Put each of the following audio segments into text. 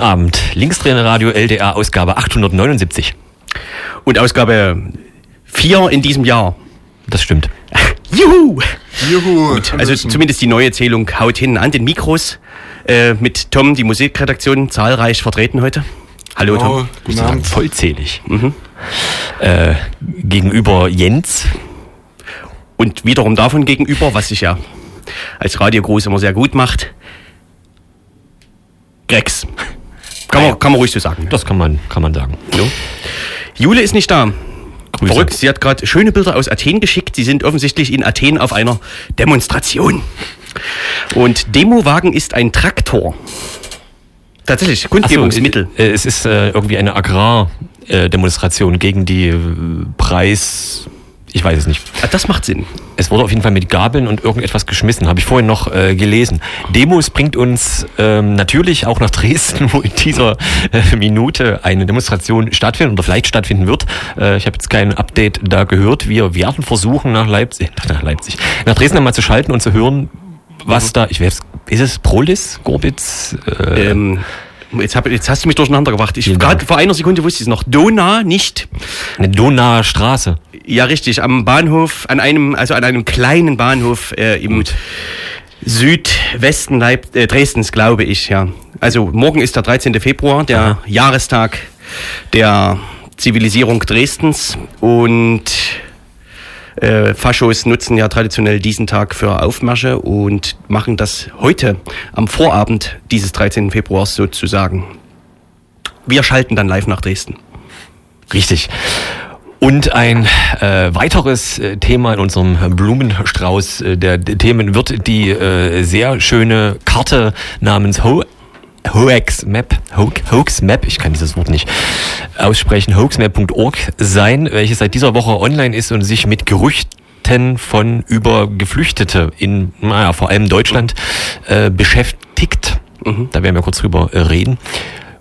Guten Abend, Linkstrainer Radio LDR, Ausgabe 879. Und Ausgabe 4 in diesem Jahr. Das stimmt. Juhu! Juhu! Gut, also zumindest die neue Zählung haut hin an den Mikros. Äh, mit Tom, die Musikredaktion, zahlreich vertreten heute. Hallo Tom. Oh, guten Abend. Vollzählig. Äh, gegenüber Jens. Und wiederum davon gegenüber, was sich ja als Radiogruß immer sehr gut macht, Grex. Kann man, kann man ruhig so sagen. Das kann man, kann man sagen. So. Jule ist nicht da. Grüße. Verrückt, sie hat gerade schöne Bilder aus Athen geschickt. Sie sind offensichtlich in Athen auf einer Demonstration. Und Demowagen ist ein Traktor. Tatsächlich, Ach so, Kundgebungsmittel. äh, es ist äh, irgendwie eine Agrardemonstration gegen die äh, Preis. Ich weiß es nicht. Ah, das macht Sinn. Es wurde auf jeden Fall mit Gabeln und irgendetwas geschmissen, habe ich vorhin noch äh, gelesen. Demos bringt uns ähm, natürlich auch nach Dresden, wo in dieser äh, Minute eine Demonstration stattfindet oder vielleicht stattfinden wird. Äh, ich habe jetzt kein Update da gehört. Wir werden versuchen nach Leipzig, nach Leipzig, nach Dresden einmal zu schalten und zu hören, was da, ich weiß, ist es Prolis, Gorbitz? Äh, Ähm, jetzt, hab, jetzt hast du mich durcheinander gebracht. Ich gerade vor einer Sekunde wusste ich es noch. Dona nicht. eine Donauer Straße. Ja, richtig. Am Bahnhof, an einem, also an einem kleinen Bahnhof äh, im Südwesten Leip äh, Dresdens, glaube ich, ja. Also morgen ist der 13. Februar, der Jahrestag der Zivilisierung Dresdens und äh, Faschos nutzen ja traditionell diesen Tag für Aufmärsche und machen das heute am Vorabend dieses 13. Februars sozusagen. Wir schalten dann live nach Dresden. Richtig. Und ein äh, weiteres äh, Thema in unserem Blumenstrauß äh, der, Themen wird die äh, sehr schöne Karte namens Ho Hoax Map, Ho Hoax Map, ich kann dieses Wort nicht aussprechen, hoaxmap.org sein, welches seit dieser Woche online ist und sich mit Gerüchten von über Geflüchtete in, naja, vor allem Deutschland äh, beschäftigt. Da werden wir kurz drüber äh, reden.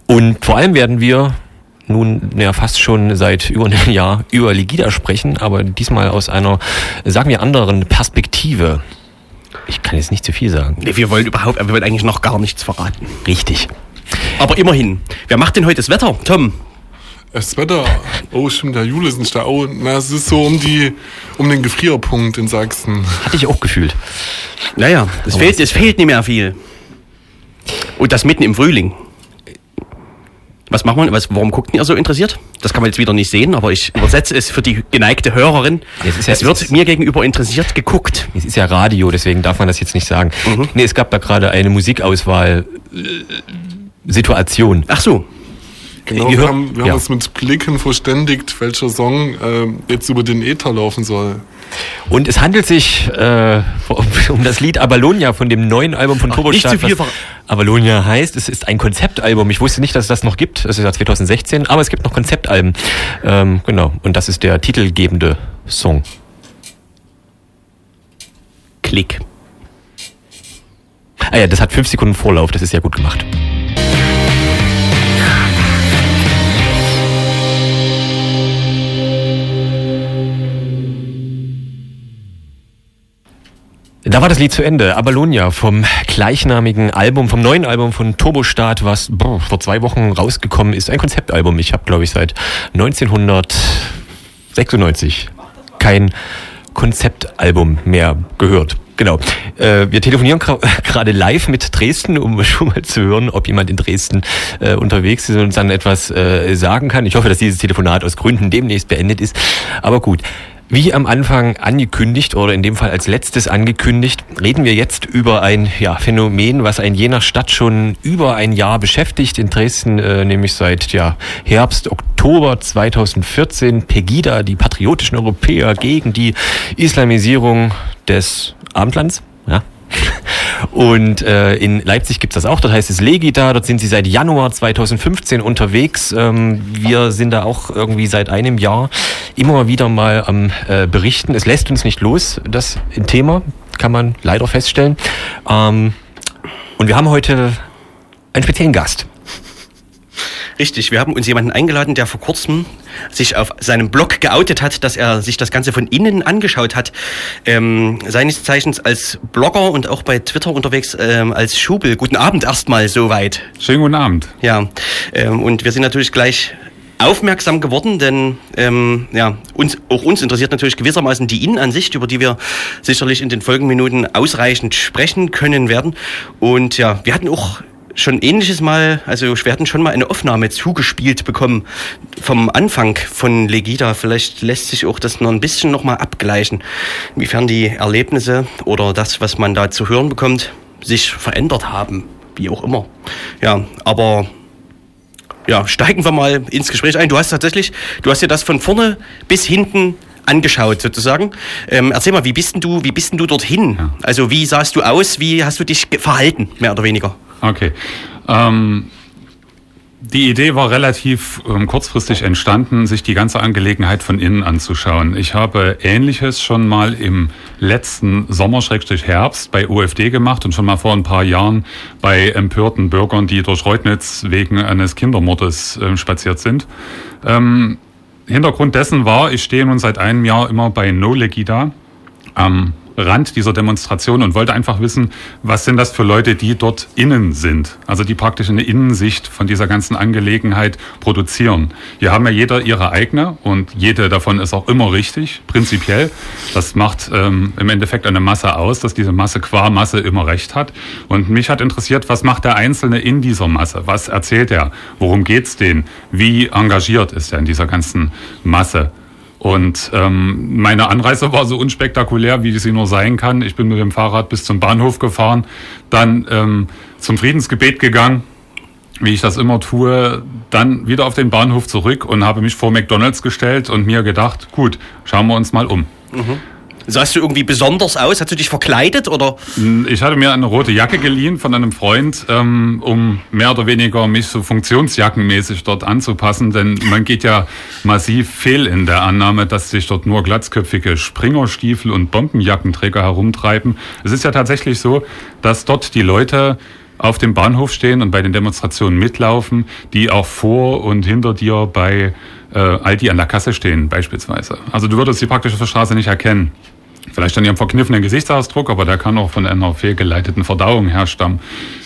Und vor allem werden wir nun ja fast schon seit über einem Jahr über Legida sprechen, aber diesmal aus einer, sagen wir, anderen Perspektive. Ich kann jetzt nicht zu viel sagen. Nee, wir wollen überhaupt, wir wollen eigentlich noch gar nichts verraten. Richtig. Aber immerhin. Wer macht denn heute das Wetter? Tom. Das Wetter, oh stimmt, der Jule ist nicht da. Oh, na, es ist so um die, um den Gefrierpunkt in Sachsen. Hatte ich auch gefühlt. Naja, es Aber fehlt, es fehlt nicht mehr viel. Und das mitten im Frühling. Was macht man? Was, warum guckt ihr so interessiert? Das kann man jetzt wieder nicht sehen, aber ich übersetze es für die geneigte Hörerin. Es ist ja- es wird es ist- mir gegenüber interessiert geguckt. Es ist ja Radio, deswegen darf man das jetzt nicht sagen. Nee, es gab da gerade eine Musikauswahl äh, Situation. Ach so. Genau, Wir haben, wir haben ja. uns mit Blicken verständigt, welcher Song ähm, jetzt über den Äther laufen soll. Und es handelt sich äh, um, um das Lied Avalonia von dem neuen Album von Turbo nicht zu viel Avalonia heißt, es ist ein Konzeptalbum. Ich wusste nicht, dass es das noch gibt. Es ist ja 2016, aber es gibt noch Konzeptalben. Ähm, genau. Und das ist der titelgebende Song. Klick. Ah ja, das hat fünf Sekunden Vorlauf. Das ist ja gut gemacht. Da war das Lied zu Ende. Abalonia vom gleichnamigen Album, vom neuen Album von Turbostart, was boah, vor zwei Wochen rausgekommen ist. Ein Konzeptalbum. Ich habe, glaube ich, seit 1996 kein Konzeptalbum mehr gehört. Genau. Äh, wir telefonieren gerade live mit Dresden, um schon mal zu hören, ob jemand in Dresden äh, unterwegs ist und uns dann etwas äh, sagen kann. Ich hoffe, dass dieses Telefonat aus Gründen demnächst beendet ist. Aber gut. Wie am Anfang angekündigt oder in dem Fall als letztes angekündigt, reden wir jetzt über ein ja, Phänomen, was ein jener Stadt schon über ein Jahr beschäftigt in Dresden, äh, nämlich seit ja, Herbst, Oktober 2014. Pegida, die patriotischen Europäer gegen die Islamisierung des Abendlands. Und äh, in Leipzig gibt's das auch, dort heißt es Legida, dort sind sie seit Januar 2015 unterwegs. Ähm, wir sind da auch irgendwie seit einem Jahr immer wieder mal am äh, Berichten. Es lässt uns nicht los, das Thema, kann man leider feststellen. Ähm, und wir haben heute einen speziellen Gast. Richtig, wir haben uns jemanden eingeladen, der vor kurzem sich auf seinem Blog geoutet hat, dass er sich das Ganze von innen angeschaut hat. Ähm, seines Zeichens als Blogger und auch bei Twitter unterwegs ähm, als Schubel. Guten Abend erstmal soweit. Schönen guten Abend. Ja, ähm, und wir sind natürlich gleich aufmerksam geworden, denn ähm, ja, uns, auch uns interessiert natürlich gewissermaßen die Innenansicht, über die wir sicherlich in den Folgenminuten ausreichend sprechen können werden. Und ja, wir hatten auch schon ähnliches mal, also wir hatten schon mal eine Aufnahme zugespielt bekommen vom Anfang von Legida. Vielleicht lässt sich auch das noch ein bisschen nochmal abgleichen, inwiefern die Erlebnisse oder das, was man da zu hören bekommt, sich verändert haben, wie auch immer. Ja, aber ja, steigen wir mal ins Gespräch ein. Du hast tatsächlich, du hast dir das von vorne bis hinten angeschaut sozusagen. Ähm, erzähl mal, wie bist denn du, wie bist denn du dorthin? Ja. Also wie sahst du aus? Wie hast du dich verhalten, mehr oder weniger? Okay. Ähm, die Idee war relativ ähm, kurzfristig entstanden, sich die ganze Angelegenheit von innen anzuschauen. Ich habe Ähnliches schon mal im letzten Sommer-Herbst bei OFD gemacht und schon mal vor ein paar Jahren bei empörten Bürgern, die durch Reutnitz wegen eines Kindermordes äh, spaziert sind. Ähm, Hintergrund dessen war, ich stehe nun seit einem Jahr immer bei No Legida am Rand dieser Demonstration und wollte einfach wissen, was sind das für Leute, die dort innen sind, also die praktisch eine Innensicht von dieser ganzen Angelegenheit produzieren. Hier haben ja jeder ihre eigene und jede davon ist auch immer richtig, prinzipiell. Das macht ähm, im Endeffekt eine Masse aus, dass diese Masse qua Masse immer recht hat. Und mich hat interessiert, was macht der Einzelne in dieser Masse? Was erzählt er? Worum geht's denen? Wie engagiert ist er in dieser ganzen Masse? Und ähm, meine Anreise war so unspektakulär, wie sie nur sein kann. Ich bin mit dem Fahrrad bis zum Bahnhof gefahren, dann ähm, zum Friedensgebet gegangen, wie ich das immer tue, dann wieder auf den Bahnhof zurück und habe mich vor McDonald's gestellt und mir gedacht, gut, schauen wir uns mal um. Mhm. Sahst du irgendwie besonders aus? Hast du dich verkleidet oder? Ich hatte mir eine rote Jacke geliehen von einem Freund, ähm, um mehr oder weniger mich so funktionsjackenmäßig dort anzupassen, denn man geht ja massiv fehl in der Annahme, dass sich dort nur glatzköpfige Springerstiefel und Bombenjackenträger herumtreiben. Es ist ja tatsächlich so, dass dort die Leute auf dem Bahnhof stehen und bei den Demonstrationen mitlaufen, die auch vor und hinter dir bei äh, Aldi an der Kasse stehen beispielsweise. Also du würdest die praktisch auf der Straße nicht erkennen. Vielleicht an ihrem verkniffenen Gesichtsausdruck, aber der kann auch von einer fehlgeleiteten Verdauung herstammen.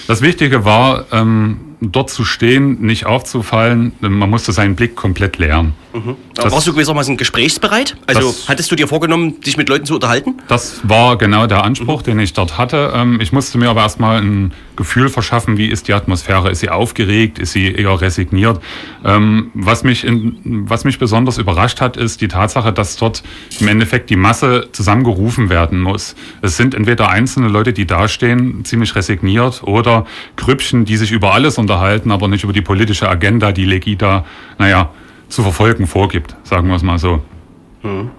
Das Wichtige war, ähm, dort zu stehen, nicht aufzufallen. Man musste seinen Blick komplett leeren. Mhm. warst du gewissermaßen gesprächsbereit? Also hattest du dir vorgenommen, dich mit Leuten zu unterhalten? Das war genau der Anspruch, mhm. den ich dort hatte. Ähm, ich musste mir aber erstmal ein Gefühl verschaffen, wie ist die Atmosphäre? Ist sie aufgeregt? Ist sie eher resigniert? Ähm, was, mich in, was mich besonders überrascht hat, ist die Tatsache, dass dort im Endeffekt die Masse zusammengerufen werden muss. Es sind entweder einzelne Leute, die dastehen, ziemlich resigniert, oder Grüppchen, die sich über alles unterhalten, aber nicht über die politische Agenda, die Legida, naja, zu verfolgen vorgibt, sagen wir es mal so. Mhm.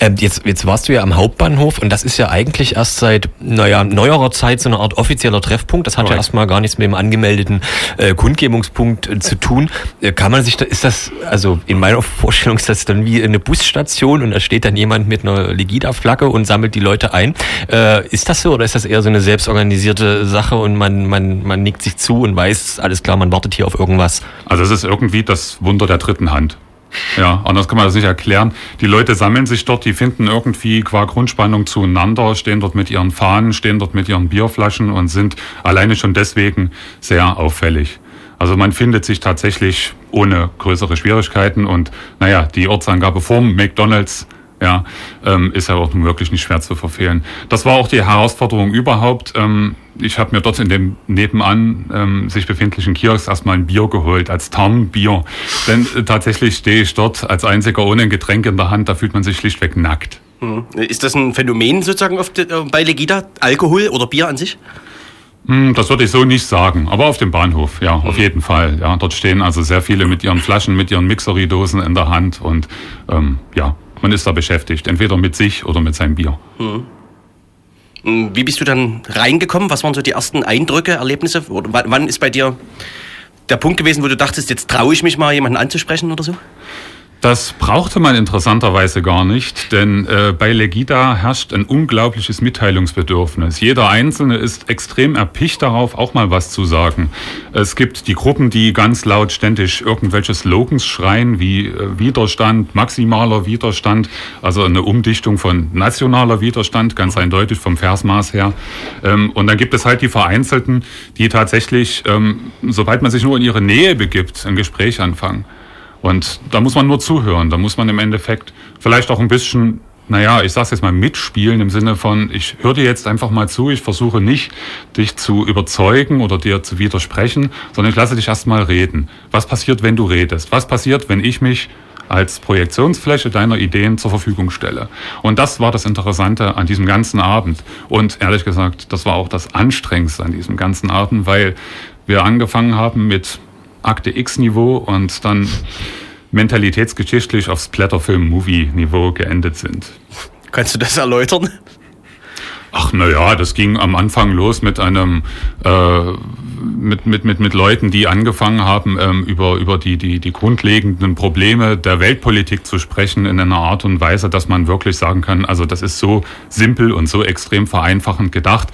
Ähm, jetzt, jetzt warst du ja am Hauptbahnhof und das ist ja eigentlich erst seit naja, neuerer Zeit so eine Art offizieller Treffpunkt. Das hat right. ja erstmal gar nichts mit dem angemeldeten äh, Kundgebungspunkt äh, zu tun. Äh, kann man sich da, ist das, also in meiner Vorstellung ist das dann wie eine Busstation und da steht dann jemand mit einer Legida-Flagge und sammelt die Leute ein. Äh, ist das so oder ist das eher so eine selbstorganisierte Sache und man, man, man nickt sich zu und weiß, alles klar, man wartet hier auf irgendwas? Also es ist irgendwie das Wunder der dritten Hand. Ja, anders kann man das nicht erklären. Die Leute sammeln sich dort, die finden irgendwie qua Grundspannung zueinander, stehen dort mit ihren Fahnen, stehen dort mit ihren Bierflaschen und sind alleine schon deswegen sehr auffällig. Also man findet sich tatsächlich ohne größere Schwierigkeiten und naja, die Ortsangabe vom McDonalds ja, ähm, ist ja auch wirklich nicht schwer zu verfehlen. Das war auch die Herausforderung überhaupt. Ähm, ich habe mir dort in dem nebenan ähm, sich befindlichen Kiosk erstmal ein Bier geholt, als Tarnbier. Denn äh, tatsächlich stehe ich dort als einziger ohne ein Getränk in der Hand, da fühlt man sich schlichtweg nackt. Hm. Ist das ein Phänomen sozusagen de, äh, bei Legida, Alkohol oder Bier an sich? Hm, das würde ich so nicht sagen, aber auf dem Bahnhof, ja, auf hm. jeden Fall. Ja, dort stehen also sehr viele mit ihren Flaschen, mit ihren Mixery-Dosen in der Hand und ähm, ja, man ist da beschäftigt, entweder mit sich oder mit seinem Bier. Hm. Wie bist du dann reingekommen? Was waren so die ersten Eindrücke, Erlebnisse? Oder wann ist bei dir der Punkt gewesen, wo du dachtest, jetzt traue ich mich mal, jemanden anzusprechen oder so? Das brauchte man interessanterweise gar nicht, denn äh, bei Legida herrscht ein unglaubliches Mitteilungsbedürfnis. Jeder Einzelne ist extrem erpicht darauf, auch mal was zu sagen. Es gibt die Gruppen, die ganz laut ständig irgendwelche Slogans schreien, wie äh, Widerstand, maximaler Widerstand, also eine Umdichtung von nationaler Widerstand, ganz eindeutig vom Versmaß her. Ähm, und dann gibt es halt die Vereinzelten, die tatsächlich, ähm, sobald man sich nur in ihre Nähe begibt, ein Gespräch anfangen. Und da muss man nur zuhören. Da muss man im Endeffekt vielleicht auch ein bisschen, naja, ich sag's jetzt mal, mitspielen im Sinne von, ich höre dir jetzt einfach mal zu, ich versuche nicht, dich zu überzeugen oder dir zu widersprechen, sondern ich lasse dich erst mal reden. Was passiert, wenn du redest? Was passiert, wenn ich mich als Projektionsfläche deiner Ideen zur Verfügung stelle. Und das war das Interessante an diesem ganzen Abend. Und ehrlich gesagt, das war auch das Anstrengendste an diesem ganzen Abend, weil wir angefangen haben mit Akte X-Niveau und dann mentalitätsgeschichtlich auf Splatterfilm-Movie-Niveau geendet sind. Kannst du das erläutern? Ach naja, das ging am Anfang los mit einem äh, mit, mit, mit, mit Leuten, die angefangen haben, ähm, über, über die, die, die grundlegenden Probleme der Weltpolitik zu sprechen in einer Art und Weise, dass man wirklich sagen kann, also das ist so simpel und so extrem vereinfachend gedacht,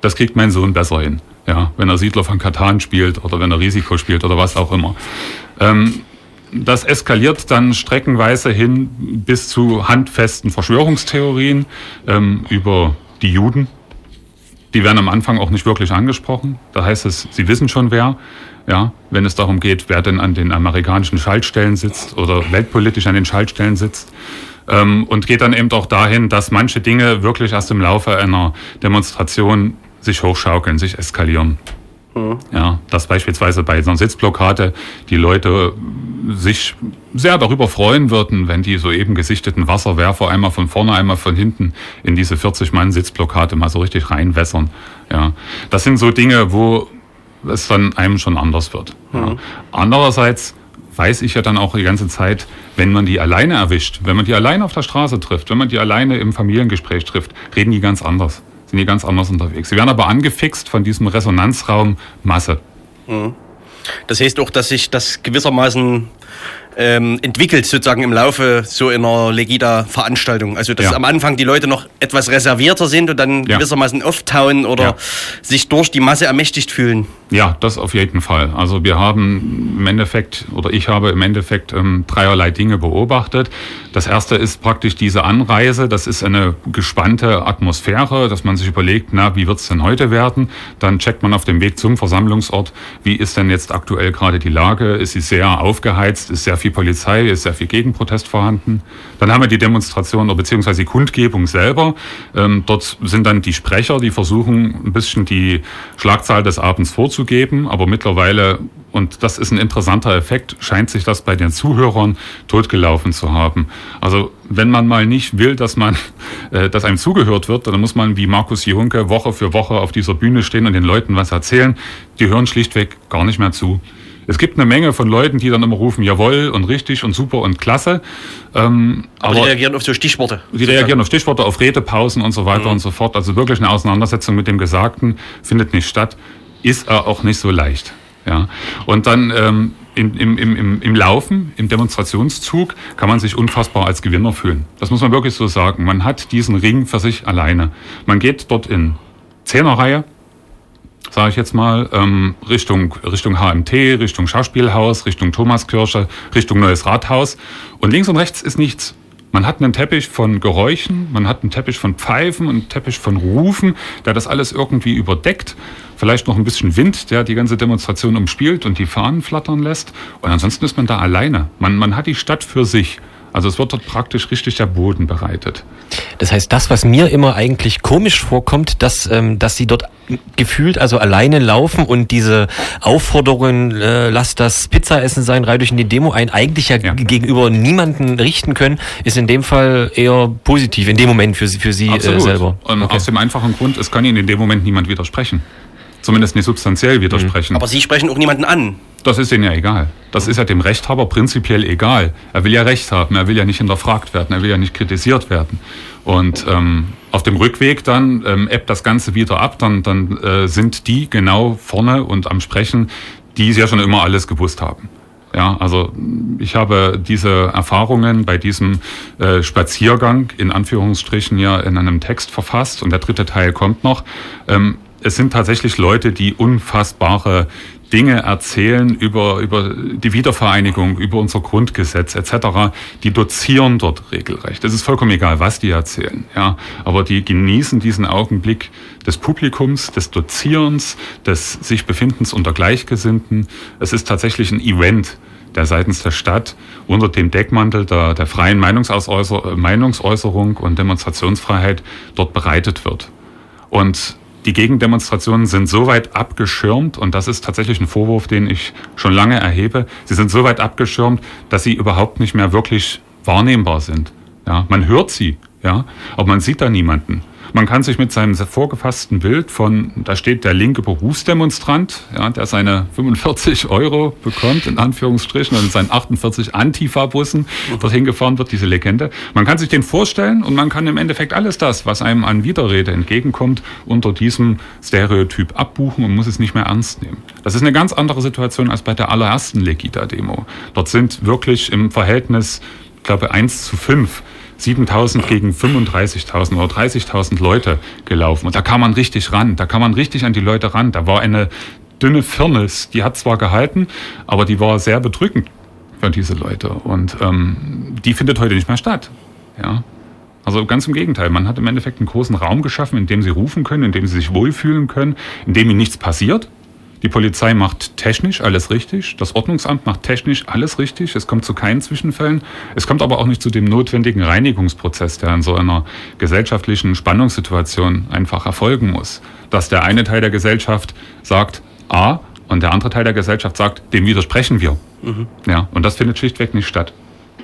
das kriegt mein Sohn besser hin. Ja, wenn er Siedler von Katan spielt oder wenn er Risiko spielt oder was auch immer. Ähm, das eskaliert dann streckenweise hin bis zu handfesten Verschwörungstheorien ähm, über die Juden. Die werden am Anfang auch nicht wirklich angesprochen. Da heißt es, sie wissen schon wer. Ja, wenn es darum geht, wer denn an den amerikanischen Schaltstellen sitzt oder weltpolitisch an den Schaltstellen sitzt. Ähm, und geht dann eben auch dahin, dass manche Dinge wirklich erst im Laufe einer Demonstration sich hochschaukeln, sich eskalieren. Mhm. Ja, dass beispielsweise bei einer Sitzblockade die Leute sich sehr darüber freuen würden, wenn die soeben gesichteten Wasserwerfer einmal von vorne, einmal von hinten in diese 40 Mann Sitzblockade mal so richtig reinwässern. Ja, das sind so Dinge, wo es dann einem schon anders wird. Mhm. Ja. Andererseits weiß ich ja dann auch die ganze Zeit, wenn man die alleine erwischt, wenn man die alleine auf der Straße trifft, wenn man die alleine im Familiengespräch trifft, reden die ganz anders sind die ganz anders unterwegs. Sie werden aber angefixt von diesem Resonanzraum Masse. Mhm. Das heißt auch, dass sich das gewissermaßen ähm, entwickelt, sozusagen im Laufe so einer Legida-Veranstaltung. Also, dass ja. am Anfang die Leute noch etwas reservierter sind und dann ja. gewissermaßen auftauen oder ja. sich durch die Masse ermächtigt fühlen. Ja, das auf jeden Fall. Also wir haben im Endeffekt, oder ich habe im Endeffekt ähm, dreierlei Dinge beobachtet. Das erste ist praktisch diese Anreise. Das ist eine gespannte Atmosphäre, dass man sich überlegt, na, wie wird's denn heute werden? Dann checkt man auf dem Weg zum Versammlungsort, wie ist denn jetzt aktuell gerade die Lage? Ist sie sehr aufgeheizt? Ist sehr viel Polizei, ist sehr viel Gegenprotest vorhanden. Dann haben wir die Demonstration oder beziehungsweise die Kundgebung selber. Ähm, dort sind dann die Sprecher, die versuchen, ein bisschen die Schlagzahl des Abends vorzugeben, aber mittlerweile und das ist ein interessanter Effekt, scheint sich das bei den Zuhörern totgelaufen zu haben. Also wenn man mal nicht will, dass man, äh, dass einem zugehört wird, dann muss man wie Markus Junke Woche für Woche auf dieser Bühne stehen und den Leuten was erzählen. Die hören schlichtweg gar nicht mehr zu. Es gibt eine Menge von Leuten, die dann immer rufen, jawohl und richtig und super und klasse. Ähm, aber, aber die reagieren auf so Stichworte. Die reagieren auf Stichworte, auf Redepausen und so weiter mhm. und so fort. Also wirklich eine Auseinandersetzung mit dem Gesagten findet nicht statt, ist auch nicht so leicht. Ja. Und dann ähm, im, im, im, im Laufen, im Demonstrationszug, kann man sich unfassbar als Gewinner fühlen. Das muss man wirklich so sagen. Man hat diesen Ring für sich alleine. Man geht dort in Zehnerreihe, sage ich jetzt mal, ähm, Richtung, Richtung HMT, Richtung Schauspielhaus, Richtung Thomaskirche, Richtung Neues Rathaus. Und links und rechts ist nichts. Man hat einen Teppich von Geräuschen, man hat einen Teppich von Pfeifen und einen Teppich von Rufen, der das alles irgendwie überdeckt. Vielleicht noch ein bisschen Wind, der die ganze Demonstration umspielt und die Fahnen flattern lässt. Und ansonsten ist man da alleine. Man, man hat die Stadt für sich. Also es wird dort praktisch richtig der Boden bereitet. Das heißt, das, was mir immer eigentlich komisch vorkommt, dass, ähm, dass sie dort gefühlt also alleine laufen und diese Aufforderungen, äh, lass das Pizzaessen sein, reih durch in die Demo ein, eigentlich ja, ja, gegenüber niemanden richten können, ist in dem Fall eher positiv, in dem Moment für, für sie äh, selber. Und okay. aus dem einfachen Grund, es kann ihnen in dem Moment niemand widersprechen. Zumindest nicht substanziell widersprechen. Aber Sie sprechen auch niemanden an. Das ist Ihnen ja egal. Das ist ja dem Rechthaber prinzipiell egal. Er will ja Recht haben, er will ja nicht hinterfragt werden, er will ja nicht kritisiert werden. Und ähm, auf dem Rückweg dann ähm, ebbt das Ganze wieder ab, dann, dann äh, sind die genau vorne und am Sprechen, die ja schon immer alles gewusst haben. Ja, also ich habe diese Erfahrungen bei diesem äh, Spaziergang in Anführungsstrichen ja in einem Text verfasst und der dritte Teil kommt noch. Ähm, es sind tatsächlich Leute, die unfassbare Dinge erzählen über, über die Wiedervereinigung, über unser Grundgesetz etc., die dozieren dort regelrecht. Es ist vollkommen egal, was die erzählen, ja, aber die genießen diesen Augenblick des Publikums, des Dozierens, des sich Befindens unter Gleichgesinnten. Es ist tatsächlich ein Event, der seitens der Stadt unter dem Deckmantel der, der freien Meinungsäußer Meinungsäußerung und Demonstrationsfreiheit dort bereitet wird. Und die Gegendemonstrationen sind so weit abgeschirmt, und das ist tatsächlich ein Vorwurf, den ich schon lange erhebe, sie sind so weit abgeschirmt, dass sie überhaupt nicht mehr wirklich wahrnehmbar sind. Ja, man hört sie, ja, aber man sieht da niemanden. Man kann sich mit seinem vorgefassten Bild von, da steht der linke Berufsdemonstrant, ja, der seine 45 Euro bekommt, in Anführungsstrichen, und in seinen 48 Antifa-Bussen dorthin gefahren wird, diese Legende. Man kann sich den vorstellen und man kann im Endeffekt alles das, was einem an Widerrede entgegenkommt, unter diesem Stereotyp abbuchen und muss es nicht mehr ernst nehmen. Das ist eine ganz andere Situation als bei der allerersten Legida-Demo. Dort sind wirklich im Verhältnis, ich glaube, 1 zu 5 7000 gegen 35.000 oder 30.000 Leute gelaufen. Und da kam man richtig ran, da kam man richtig an die Leute ran. Da war eine dünne Firnis, die hat zwar gehalten, aber die war sehr bedrückend für diese Leute. Und ähm, die findet heute nicht mehr statt. Ja. Also ganz im Gegenteil, man hat im Endeffekt einen großen Raum geschaffen, in dem sie rufen können, in dem sie sich wohlfühlen können, in dem ihnen nichts passiert, die Polizei macht technisch alles richtig. Das Ordnungsamt macht technisch alles richtig. Es kommt zu keinen Zwischenfällen. Es kommt aber auch nicht zu dem notwendigen Reinigungsprozess, der in so einer gesellschaftlichen Spannungssituation einfach erfolgen muss. Dass der eine Teil der Gesellschaft sagt A und der andere Teil der Gesellschaft sagt, dem widersprechen wir. Mhm. Ja, und das findet schlichtweg nicht statt.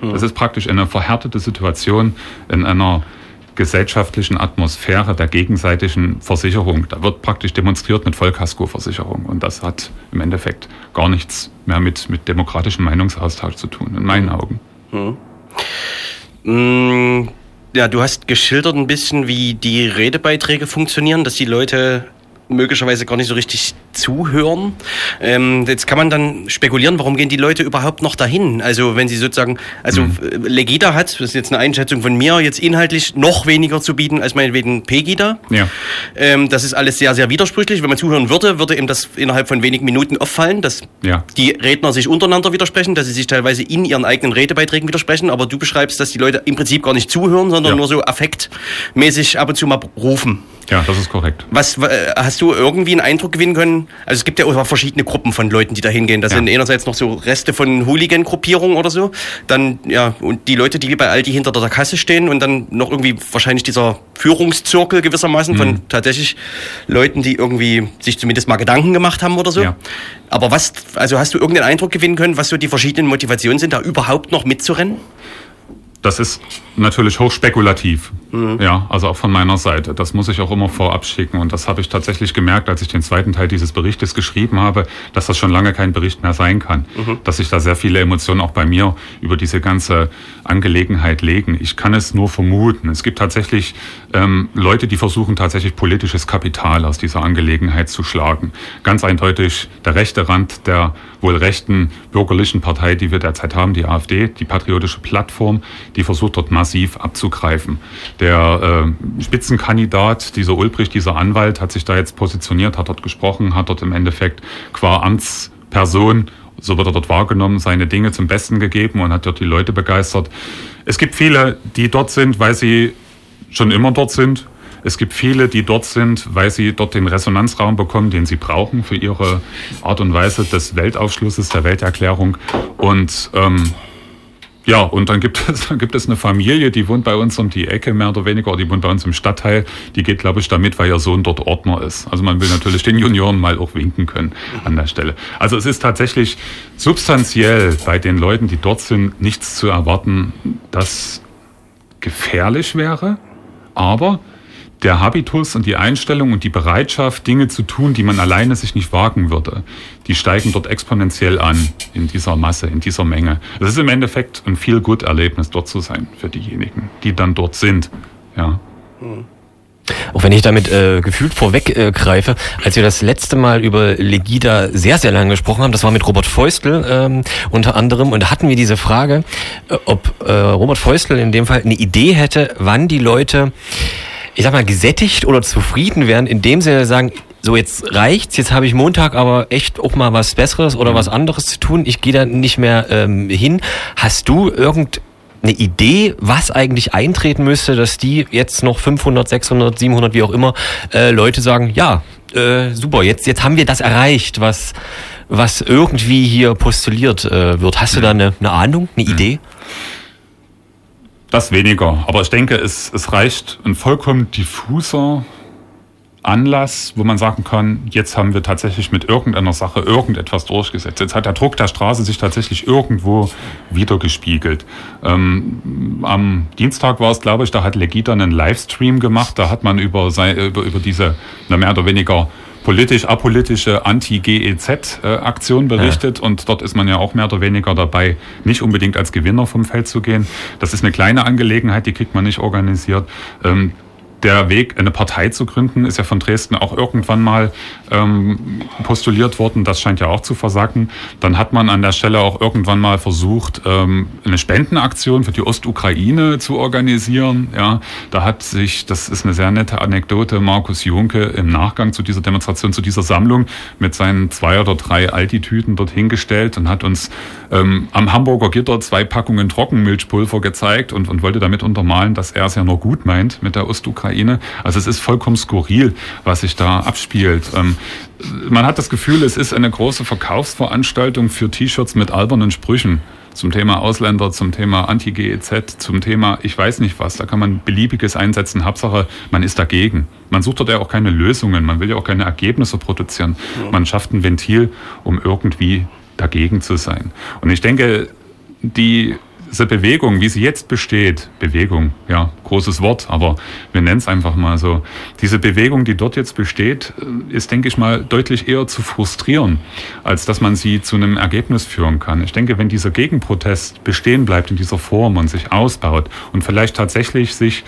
Mhm. Das ist praktisch eine verhärtete Situation in einer gesellschaftlichen Atmosphäre der gegenseitigen Versicherung. Da wird praktisch demonstriert mit Vollkaskoversicherung. Und das hat im Endeffekt gar nichts mehr mit, mit demokratischem Meinungsaustausch zu tun, in meinen Augen. Hm. hm. Ja, du hast geschildert ein bisschen, wie die Redebeiträge funktionieren, dass die Leute möglicherweise gar nicht so richtig zuhören. Ähm, jetzt kann man dann spekulieren, warum gehen die Leute überhaupt noch dahin? Also wenn sie sozusagen, also mhm. Legida hat, das ist jetzt eine Einschätzung von mir, jetzt inhaltlich noch weniger zu bieten als meinetwegen Pegida. Ja. Ähm, das ist alles sehr, sehr widersprüchlich. Wenn man zuhören würde, würde eben das innerhalb von wenigen Minuten auffallen, dass ja. die Redner sich untereinander widersprechen, dass sie sich teilweise in ihren eigenen Redebeiträgen widersprechen, aber du beschreibst, dass die Leute im Prinzip gar nicht zuhören, sondern ja. nur so affektmäßig ab und zu mal rufen. Ja, das ist korrekt. Was äh, hast du irgendwie einen Eindruck gewinnen können? Also es gibt ja auch verschiedene Gruppen von Leuten, die da hingehen. Das ja. sind einerseits noch so Reste von Hooligan-Gruppierungen oder so. Dann, ja, und die Leute, die bei Aldi hinter der Kasse stehen und dann noch irgendwie wahrscheinlich dieser Führungszirkel gewissermaßen mhm. von tatsächlich Leuten, die irgendwie sich zumindest mal Gedanken gemacht haben oder so. Ja. Aber was, also hast du irgendeinen Eindruck gewinnen können, was so die verschiedenen Motivationen sind, da überhaupt noch mitzurennen? Das ist natürlich hochspekulativ. Mhm. Ja, also auch von meiner Seite. Das muss ich auch immer vorab schicken. Und das habe ich tatsächlich gemerkt, als ich den zweiten Teil dieses Berichtes geschrieben habe, dass das schon lange kein Bericht mehr sein kann. Mhm. Dass sich da sehr viele Emotionen auch bei mir über diese ganze Angelegenheit legen. Ich kann es nur vermuten. Es gibt tatsächlich ähm, Leute, die versuchen tatsächlich politisches Kapital aus dieser Angelegenheit zu schlagen. Ganz eindeutig der rechte Rand der wohl rechten bürgerlichen Partei, die wir derzeit haben, die AfD, die Patriotische Plattform, die versucht dort massiv abzugreifen. Der äh, Spitzenkandidat, dieser Ulbricht, dieser Anwalt, hat sich da jetzt positioniert, hat dort gesprochen, hat dort im Endeffekt qua Amtsperson so wird er dort wahrgenommen, seine Dinge zum Besten gegeben und hat dort die Leute begeistert. Es gibt viele, die dort sind, weil sie schon immer dort sind. Es gibt viele, die dort sind, weil sie dort den Resonanzraum bekommen, den sie brauchen für ihre Art und Weise des Weltaufschlusses, der Welterklärung. Und ähm, ja, und dann gibt es, dann gibt es eine Familie, die wohnt bei uns um die Ecke, mehr oder weniger, oder die wohnt bei uns im Stadtteil. Die geht, glaube ich, damit, weil ihr Sohn dort Ordner ist. Also man will natürlich den Junioren mal auch winken können an der Stelle. Also es ist tatsächlich substanziell bei den Leuten, die dort sind, nichts zu erwarten, das gefährlich wäre. Aber der Habitus und die Einstellung und die Bereitschaft, Dinge zu tun, die man alleine sich nicht wagen würde, die steigen dort exponentiell an in dieser Masse, in dieser Menge. Es ist im Endeffekt ein viel gut Erlebnis, dort zu sein für diejenigen, die dann dort sind. Ja. Auch wenn ich damit äh, gefühlt vorweggreife, äh, als wir das letzte Mal über Legida sehr, sehr lange gesprochen haben, das war mit Robert Feustel ähm, unter anderem, und da hatten wir diese Frage, äh, ob äh, Robert Feustel in dem Fall eine Idee hätte, wann die Leute ich sag mal, gesättigt oder zufrieden werden, indem sie sagen, so jetzt reicht's, jetzt habe ich Montag aber echt auch mal was Besseres oder was anderes zu tun, ich gehe da nicht mehr ähm, hin. Hast du irgendeine Idee, was eigentlich eintreten müsste, dass die jetzt noch 500, 600, 700, wie auch immer, äh, Leute sagen, ja, äh, super, jetzt, jetzt haben wir das erreicht, was, was irgendwie hier postuliert äh, wird. Hast du da eine, eine Ahnung, eine Idee? Das weniger. Aber ich denke, es, es reicht ein vollkommen diffuser Anlass, wo man sagen kann, jetzt haben wir tatsächlich mit irgendeiner Sache irgendetwas durchgesetzt. Jetzt hat der Druck der Straße sich tatsächlich irgendwo wiedergespiegelt. Ähm, am Dienstag war es, glaube ich, da hat Legita einen Livestream gemacht. Da hat man über, über, über diese na, mehr oder weniger politisch-apolitische Anti-GEZ-Aktion äh, berichtet ja. und dort ist man ja auch mehr oder weniger dabei, nicht unbedingt als Gewinner vom Feld zu gehen. Das ist eine kleine Angelegenheit, die kriegt man nicht organisiert. Ähm, der Weg, eine Partei zu gründen, ist ja von Dresden auch irgendwann mal ähm, postuliert worden. Das scheint ja auch zu versacken. Dann hat man an der Stelle auch irgendwann mal versucht, ähm, eine Spendenaktion für die Ostukraine zu organisieren. Ja, da hat sich, das ist eine sehr nette Anekdote, Markus Junke im Nachgang zu dieser Demonstration, zu dieser Sammlung mit seinen zwei oder drei Altitüten dorthin gestellt und hat uns ähm, am Hamburger Gitter zwei Packungen Trockenmilchpulver gezeigt und, und wollte damit untermalen, dass er es ja nur gut meint mit der Ostukraine. Also es ist vollkommen skurril, was sich da abspielt. Ähm, man hat das Gefühl, es ist eine große Verkaufsveranstaltung für T-Shirts mit albernen Sprüchen zum Thema Ausländer, zum Thema Anti-GEZ, zum Thema ich weiß nicht was. Da kann man beliebiges einsetzen. Hauptsache, man ist dagegen. Man sucht dort ja auch keine Lösungen. Man will ja auch keine Ergebnisse produzieren. Man schafft ein Ventil, um irgendwie dagegen zu sein. Und ich denke, die diese Bewegung, wie sie jetzt besteht, Bewegung, ja, großes Wort, aber wir nennen es einfach mal so, diese Bewegung, die dort jetzt besteht, äh, ist, denke ich mal, deutlich eher zu frustrieren, als dass man sie zu einem Ergebnis führen kann. Ich denke, wenn dieser Gegenprotest bestehen bleibt in dieser Form und sich ausbaut und vielleicht tatsächlich sich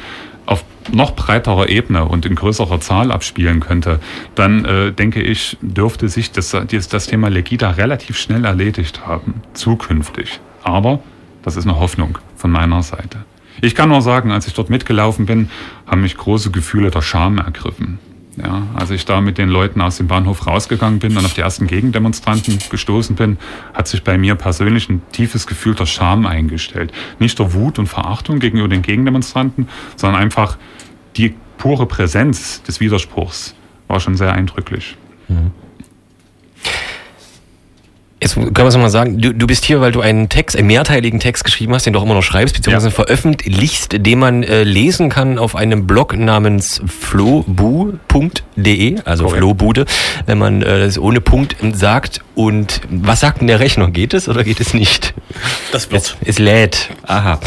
auf noch breiterer Ebene und in größerer Zahl abspielen könnte, dann äh, denke ich, dürfte sich das, das Thema Legida relativ schnell erledigt haben, zukünftig. Aber das ist eine Hoffnung von meiner Seite. Ich kann nur sagen, als ich dort mitgelaufen bin, haben mich große Gefühle der Scham ergriffen. Ja, als ich da mit den Leuten aus dem Bahnhof rausgegangen bin und auf die ersten Gegendemonstranten gestoßen bin, hat sich bei mir persönlich ein tiefes Gefühl der Scham eingestellt. Nicht der Wut und Verachtung gegenüber den Gegendemonstranten, sondern einfach die pure Präsenz des Widerspruchs war schon sehr eindrücklich. Mhm. Jetzt können wir es nochmal sagen, du, du bist hier, weil du einen Text, einen mehrteiligen Text geschrieben hast, den du auch immer noch schreibst, beziehungsweise ja. veröffentlichst, den man äh, lesen kann auf einem Blog namens flobu.de, also Correct. Flohbude, wenn man äh, das ohne Punkt sagt. Und was sagt denn der Rechner? Geht es oder geht es nicht? Das wird. Es, es lädt. Aha.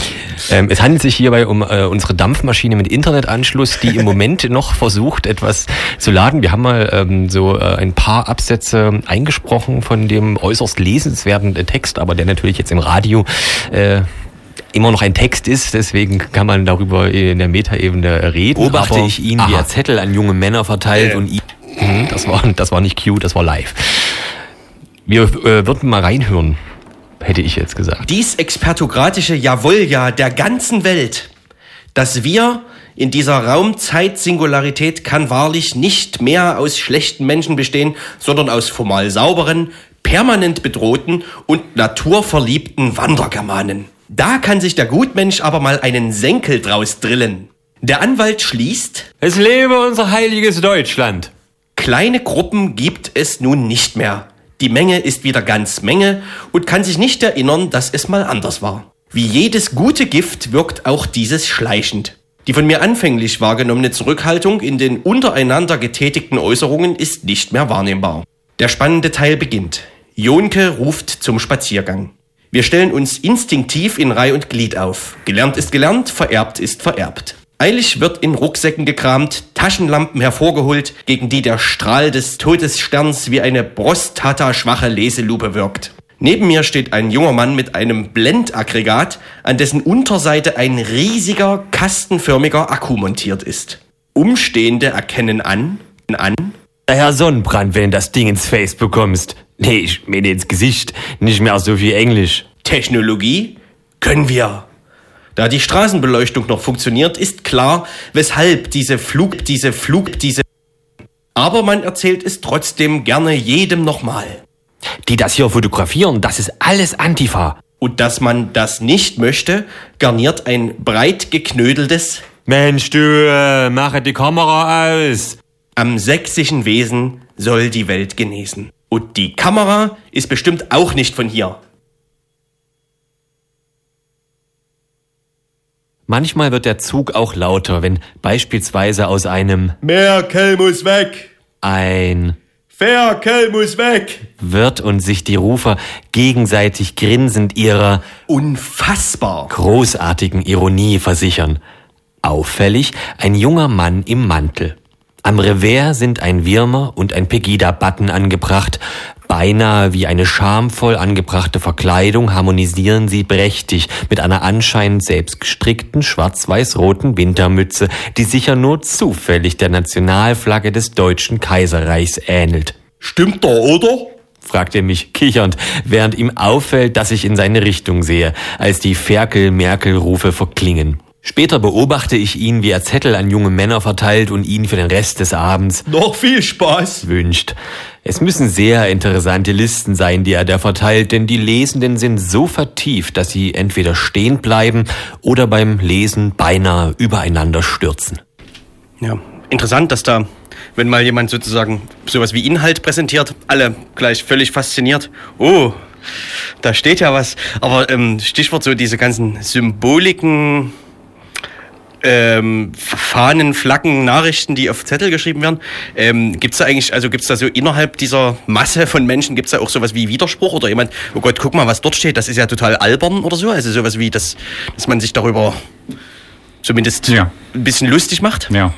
Ähm, es handelt sich hierbei um äh, unsere Dampfmaschine mit Internetanschluss, die im Moment noch versucht, etwas zu laden. Wir haben mal ähm, so äh, ein paar Absätze eingesprochen von dem äußerst lesenswerten Text, aber der natürlich jetzt im Radio äh, immer noch ein Text ist, deswegen kann man darüber in der Metaebene reden. Beobachte ich ihn, wie er Zettel an junge Männer verteilt äh. und ihn. Mhm, das war, das war nicht cute, das war live. Wir äh, würden mal reinhören hätte ich jetzt gesagt. Dies expertokratische Jawohl-Ja der ganzen Welt, dass wir in dieser Raum-Zeit-Singularität kann wahrlich nicht mehr aus schlechten Menschen bestehen, sondern aus formal sauberen, permanent bedrohten und naturverliebten Wandergermanen. Da kann sich der Gutmensch aber mal einen Senkel draus drillen. Der Anwalt schließt, es lebe unser heiliges Deutschland. Kleine Gruppen gibt es nun nicht mehr. Die Menge ist wieder ganz Menge und kann sich nicht erinnern, dass es mal anders war. Wie jedes gute Gift wirkt auch dieses schleichend. Die von mir anfänglich wahrgenommene Zurückhaltung in den untereinander getätigten Äußerungen ist nicht mehr wahrnehmbar. Der spannende Teil beginnt. Jonke ruft zum Spaziergang. Wir stellen uns instinktiv in Reih und Glied auf. Gelernt ist gelernt, vererbt ist vererbt. Eilig wird in Rucksäcken gekramt, Taschenlampen hervorgeholt, gegen die der Strahl des Todessterns wie eine prostata-schwache Leselupe wirkt. Neben mir steht ein junger Mann mit einem Blendaggregat, an dessen Unterseite ein riesiger, kastenförmiger Akku montiert ist. Umstehende erkennen an, an, Herr Sonnenbrand, wenn du das Ding ins Face bekommst. Nee, ich meine ins Gesicht, nicht mehr so viel Englisch. Technologie können wir. Da die Straßenbeleuchtung noch funktioniert, ist klar, weshalb diese Flug, diese Flug, diese. Aber man erzählt es trotzdem gerne jedem nochmal. Die das hier fotografieren, das ist alles Antifa. Und dass man das nicht möchte, garniert ein breit geknödeltes Mensch, du, äh, mache die Kamera aus. Am sächsischen Wesen soll die Welt genesen. Und die Kamera ist bestimmt auch nicht von hier. Manchmal wird der Zug auch lauter, wenn beispielsweise aus einem Merkel muss weg! ein Ferkel muss weg! wird und sich die Rufer gegenseitig grinsend ihrer Unfassbar! großartigen Ironie versichern. Auffällig ein junger Mann im Mantel. Am Revers sind ein Wirmer und ein Pegida-Button angebracht. Beinahe wie eine schamvoll angebrachte Verkleidung harmonisieren sie prächtig mit einer anscheinend selbst gestrickten schwarz-weiß-roten Wintermütze, die sicher nur zufällig der Nationalflagge des Deutschen Kaiserreichs ähnelt. Stimmt doch, oder? fragt er mich kichernd, während ihm auffällt, dass ich in seine Richtung sehe, als die Ferkel-Merkel-Rufe verklingen. Später beobachte ich ihn, wie er Zettel an junge Männer verteilt und ihn für den Rest des Abends Noch viel Spaß! wünscht. Es müssen sehr interessante Listen sein, die er da verteilt, denn die Lesenden sind so vertieft, dass sie entweder stehen bleiben oder beim Lesen beinahe übereinander stürzen. Ja, interessant, dass da, wenn mal jemand sozusagen sowas wie Inhalt präsentiert, alle gleich völlig fasziniert. Oh, da steht ja was. Aber ähm, Stichwort so diese ganzen Symboliken, ähm, Fahnen, Flaggen, Nachrichten, die auf Zettel geschrieben werden. Ähm, gibt's da eigentlich, also gibt's da so innerhalb dieser Masse von Menschen, gibt's da auch sowas wie Widerspruch oder jemand, oh Gott, guck mal, was dort steht, das ist ja total albern oder so? Also sowas wie, das, dass man sich darüber zumindest Ja. ein bisschen lustig macht? Ja.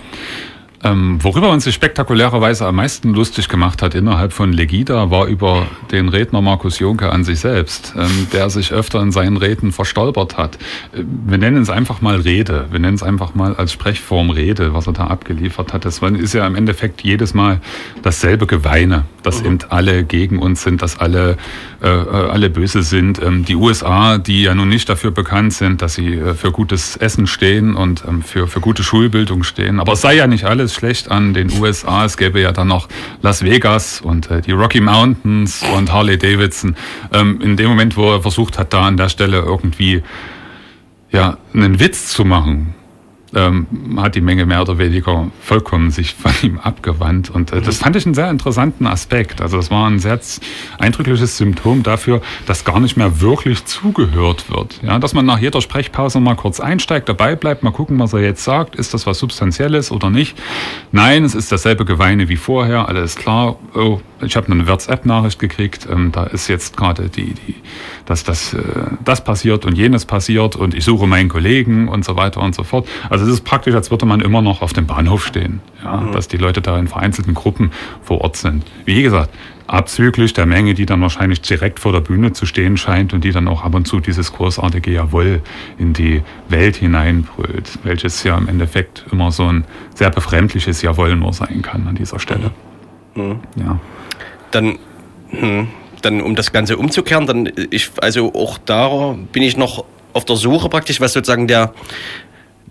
Ähm, worüber uns sich spektakulärerweise am meisten lustig gemacht hat innerhalb von Legida, war über den Redner Markus Jonke an sich selbst, ähm, der sich öfter in seinen Reden verstolpert hat. Äh, Wir nennen es einfach mal Rede. Wir nennen es einfach mal als Sprechform Rede, was er da abgeliefert hat. Das ist ja im Endeffekt jedes Mal dasselbe Geweine, dass eben alle gegen uns sind, dass alle, äh, äh, alle böse sind. Ähm, die USA, die ja nun nicht dafür bekannt sind, dass sie äh, für gutes Essen stehen und ähm, für, für gute Schulbildung stehen. Aber es sei ja nicht alles schlecht an den USA. Es gäbe ja dann noch Las Vegas und äh, die Rocky Mountains und Harley Davidson. Ähm, in dem Moment, wo er versucht hat, da an der Stelle irgendwie ja, einen Witz zu machen, ähm, hat die Menge mehr oder weniger vollkommen sich von ihm abgewandt. Und äh, das fand ich einen sehr interessanten Aspekt. Also es war ein sehr eindrückliches Symptom dafür, dass gar nicht mehr wirklich zugehört wird. Ja, dass man nach jeder Sprechpause mal kurz einsteigt, dabei bleibt, mal gucken, was er jetzt sagt. Ist das was Substanzielles oder nicht? Nein, es ist dasselbe Geweine wie vorher, alles klar. Oh, ich habe eine WhatsApp-Nachricht gekriegt, ähm, da ist jetzt gerade die, die, dass das, äh, das passiert und jenes passiert und ich suche meinen Kollegen und so weiter und so fort. Also es ist praktisch, als würde man immer noch auf dem Bahnhof stehen, ja, dass die Leute da in vereinzelten Gruppen vor Ort sind. Wie gesagt, abzüglich der Menge, die dann wahrscheinlich direkt vor der Bühne zu stehen scheint und die dann auch ab und zu dieses großartige Jawohl in die Welt hineinbrüllt, welches ja im Endeffekt immer so ein sehr befremdliches Jawohl nur sein kann an dieser Stelle. Ja. dann, hm, dann um das Ganze umzukehren, dann ich, also auch da bin ich noch auf der Suche praktisch, was sozusagen der,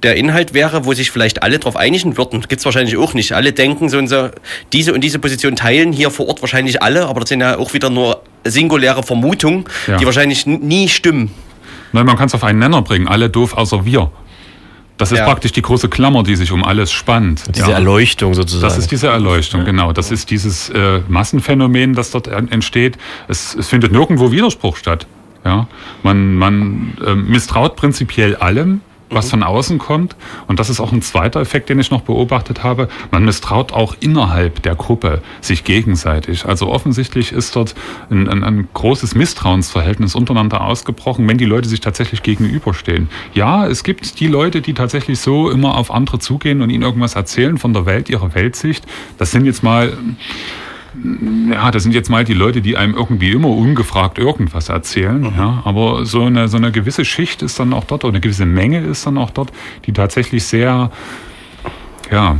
der Inhalt wäre, wo sich vielleicht alle darauf einigen würden. Gibt's wahrscheinlich auch nicht. Alle denken so und so, diese und diese Position teilen hier vor Ort wahrscheinlich alle, aber das sind ja auch wieder nur singuläre Vermutungen, Ja. die wahrscheinlich nie stimmen. Nein, man kann es auf einen Nenner bringen, alle doof außer wir. Das ist Ja. praktisch die große Klammer, die sich um alles spannt. Diese Ja. Erleuchtung sozusagen. Das ist diese Erleuchtung, genau. Das ist dieses äh, Massenphänomen, das dort en- entsteht. Es, es findet nirgendwo Widerspruch statt. Ja, man, man äh, misstraut prinzipiell allem, was von außen kommt. Und das ist auch ein zweiter Effekt, den ich noch beobachtet habe. Man misstraut auch innerhalb der Gruppe sich gegenseitig. Also offensichtlich ist dort ein, ein, ein großes Misstrauensverhältnis untereinander ausgebrochen, wenn die Leute sich tatsächlich gegenüberstehen. Ja, es gibt die Leute, die tatsächlich so immer auf andere zugehen und ihnen irgendwas erzählen von der Welt, ihrer Weltsicht. Das sind jetzt mal ja, das sind jetzt mal die Leute, die einem irgendwie immer ungefragt irgendwas erzählen. Ja, aber so eine, so eine gewisse Schicht ist dann auch dort, oder eine gewisse Menge ist dann auch dort, die tatsächlich sehr, ja,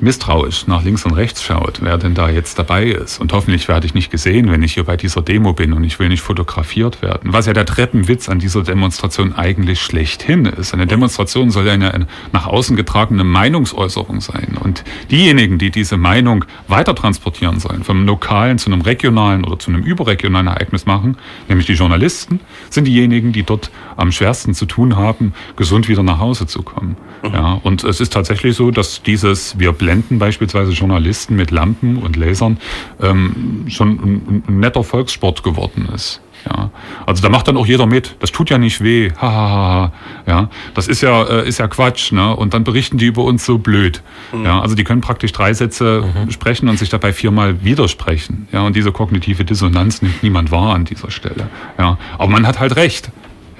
misstrauisch nach links und rechts schaut, wer denn da jetzt dabei ist. Und hoffentlich werde ich nicht gesehen, wenn ich hier bei dieser Demo bin und ich will nicht fotografiert werden. Was ja der Treppenwitz an dieser Demonstration eigentlich schlechthin ist. Eine Demonstration soll ja eine nach außen getragene Meinungsäußerung sein. Und diejenigen, die diese Meinung weiter transportieren sollen, vom lokalen zu einem regionalen oder zu einem überregionalen Ereignis machen, nämlich die Journalisten, sind diejenigen, die dort am schwersten zu tun haben, gesund wieder nach Hause zu kommen. Ja, und es ist tatsächlich so, dass dieses, wir blenden beispielsweise Journalisten mit Lampen und Lasern, ähm, schon ein, ein netter Volkssport geworden ist. Ja, also da macht dann auch jeder mit. Das tut ja nicht weh. Ha, ha, ha, ha. Ja, das ist ja äh, ist ja Quatsch. Ne? Und dann berichten die über uns so blöd. Mhm. Ja, also die können praktisch drei Sätze mhm. sprechen und sich dabei viermal widersprechen. Ja, und diese kognitive Dissonanz nimmt niemand wahr an dieser Stelle. Ja, aber man hat halt recht.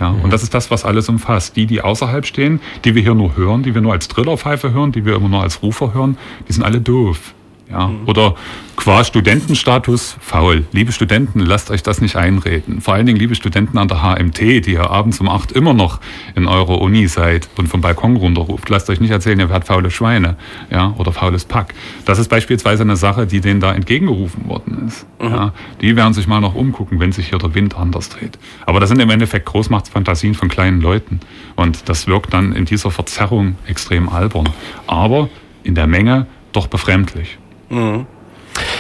Ja, mhm. und das ist das, was alles umfasst. Die, die außerhalb stehen, die wir hier nur hören, die wir nur als Trillerpfeife hören, die wir immer nur als Rufer hören, die sind alle doof. Ja, mhm. oder qua Studentenstatus faul. Liebe Studenten, lasst euch das nicht einreden. Vor allen Dingen liebe Studenten an der HMT, die ihr abends um acht immer noch in eurer Uni seid und vom Balkon runterruft. Lasst euch nicht erzählen, ihr werdet faule Schweine, ja, oder faules Pack. Das ist beispielsweise eine Sache, die denen da entgegengerufen worden ist. Mhm. Ja, die werden sich mal noch umgucken, wenn sich hier der Wind anders dreht. Aber das sind im Endeffekt Großmachtsfantasien von kleinen Leuten. Und das wirkt dann in dieser Verzerrung extrem albern. Aber in der Menge doch befremdlich. Mhm.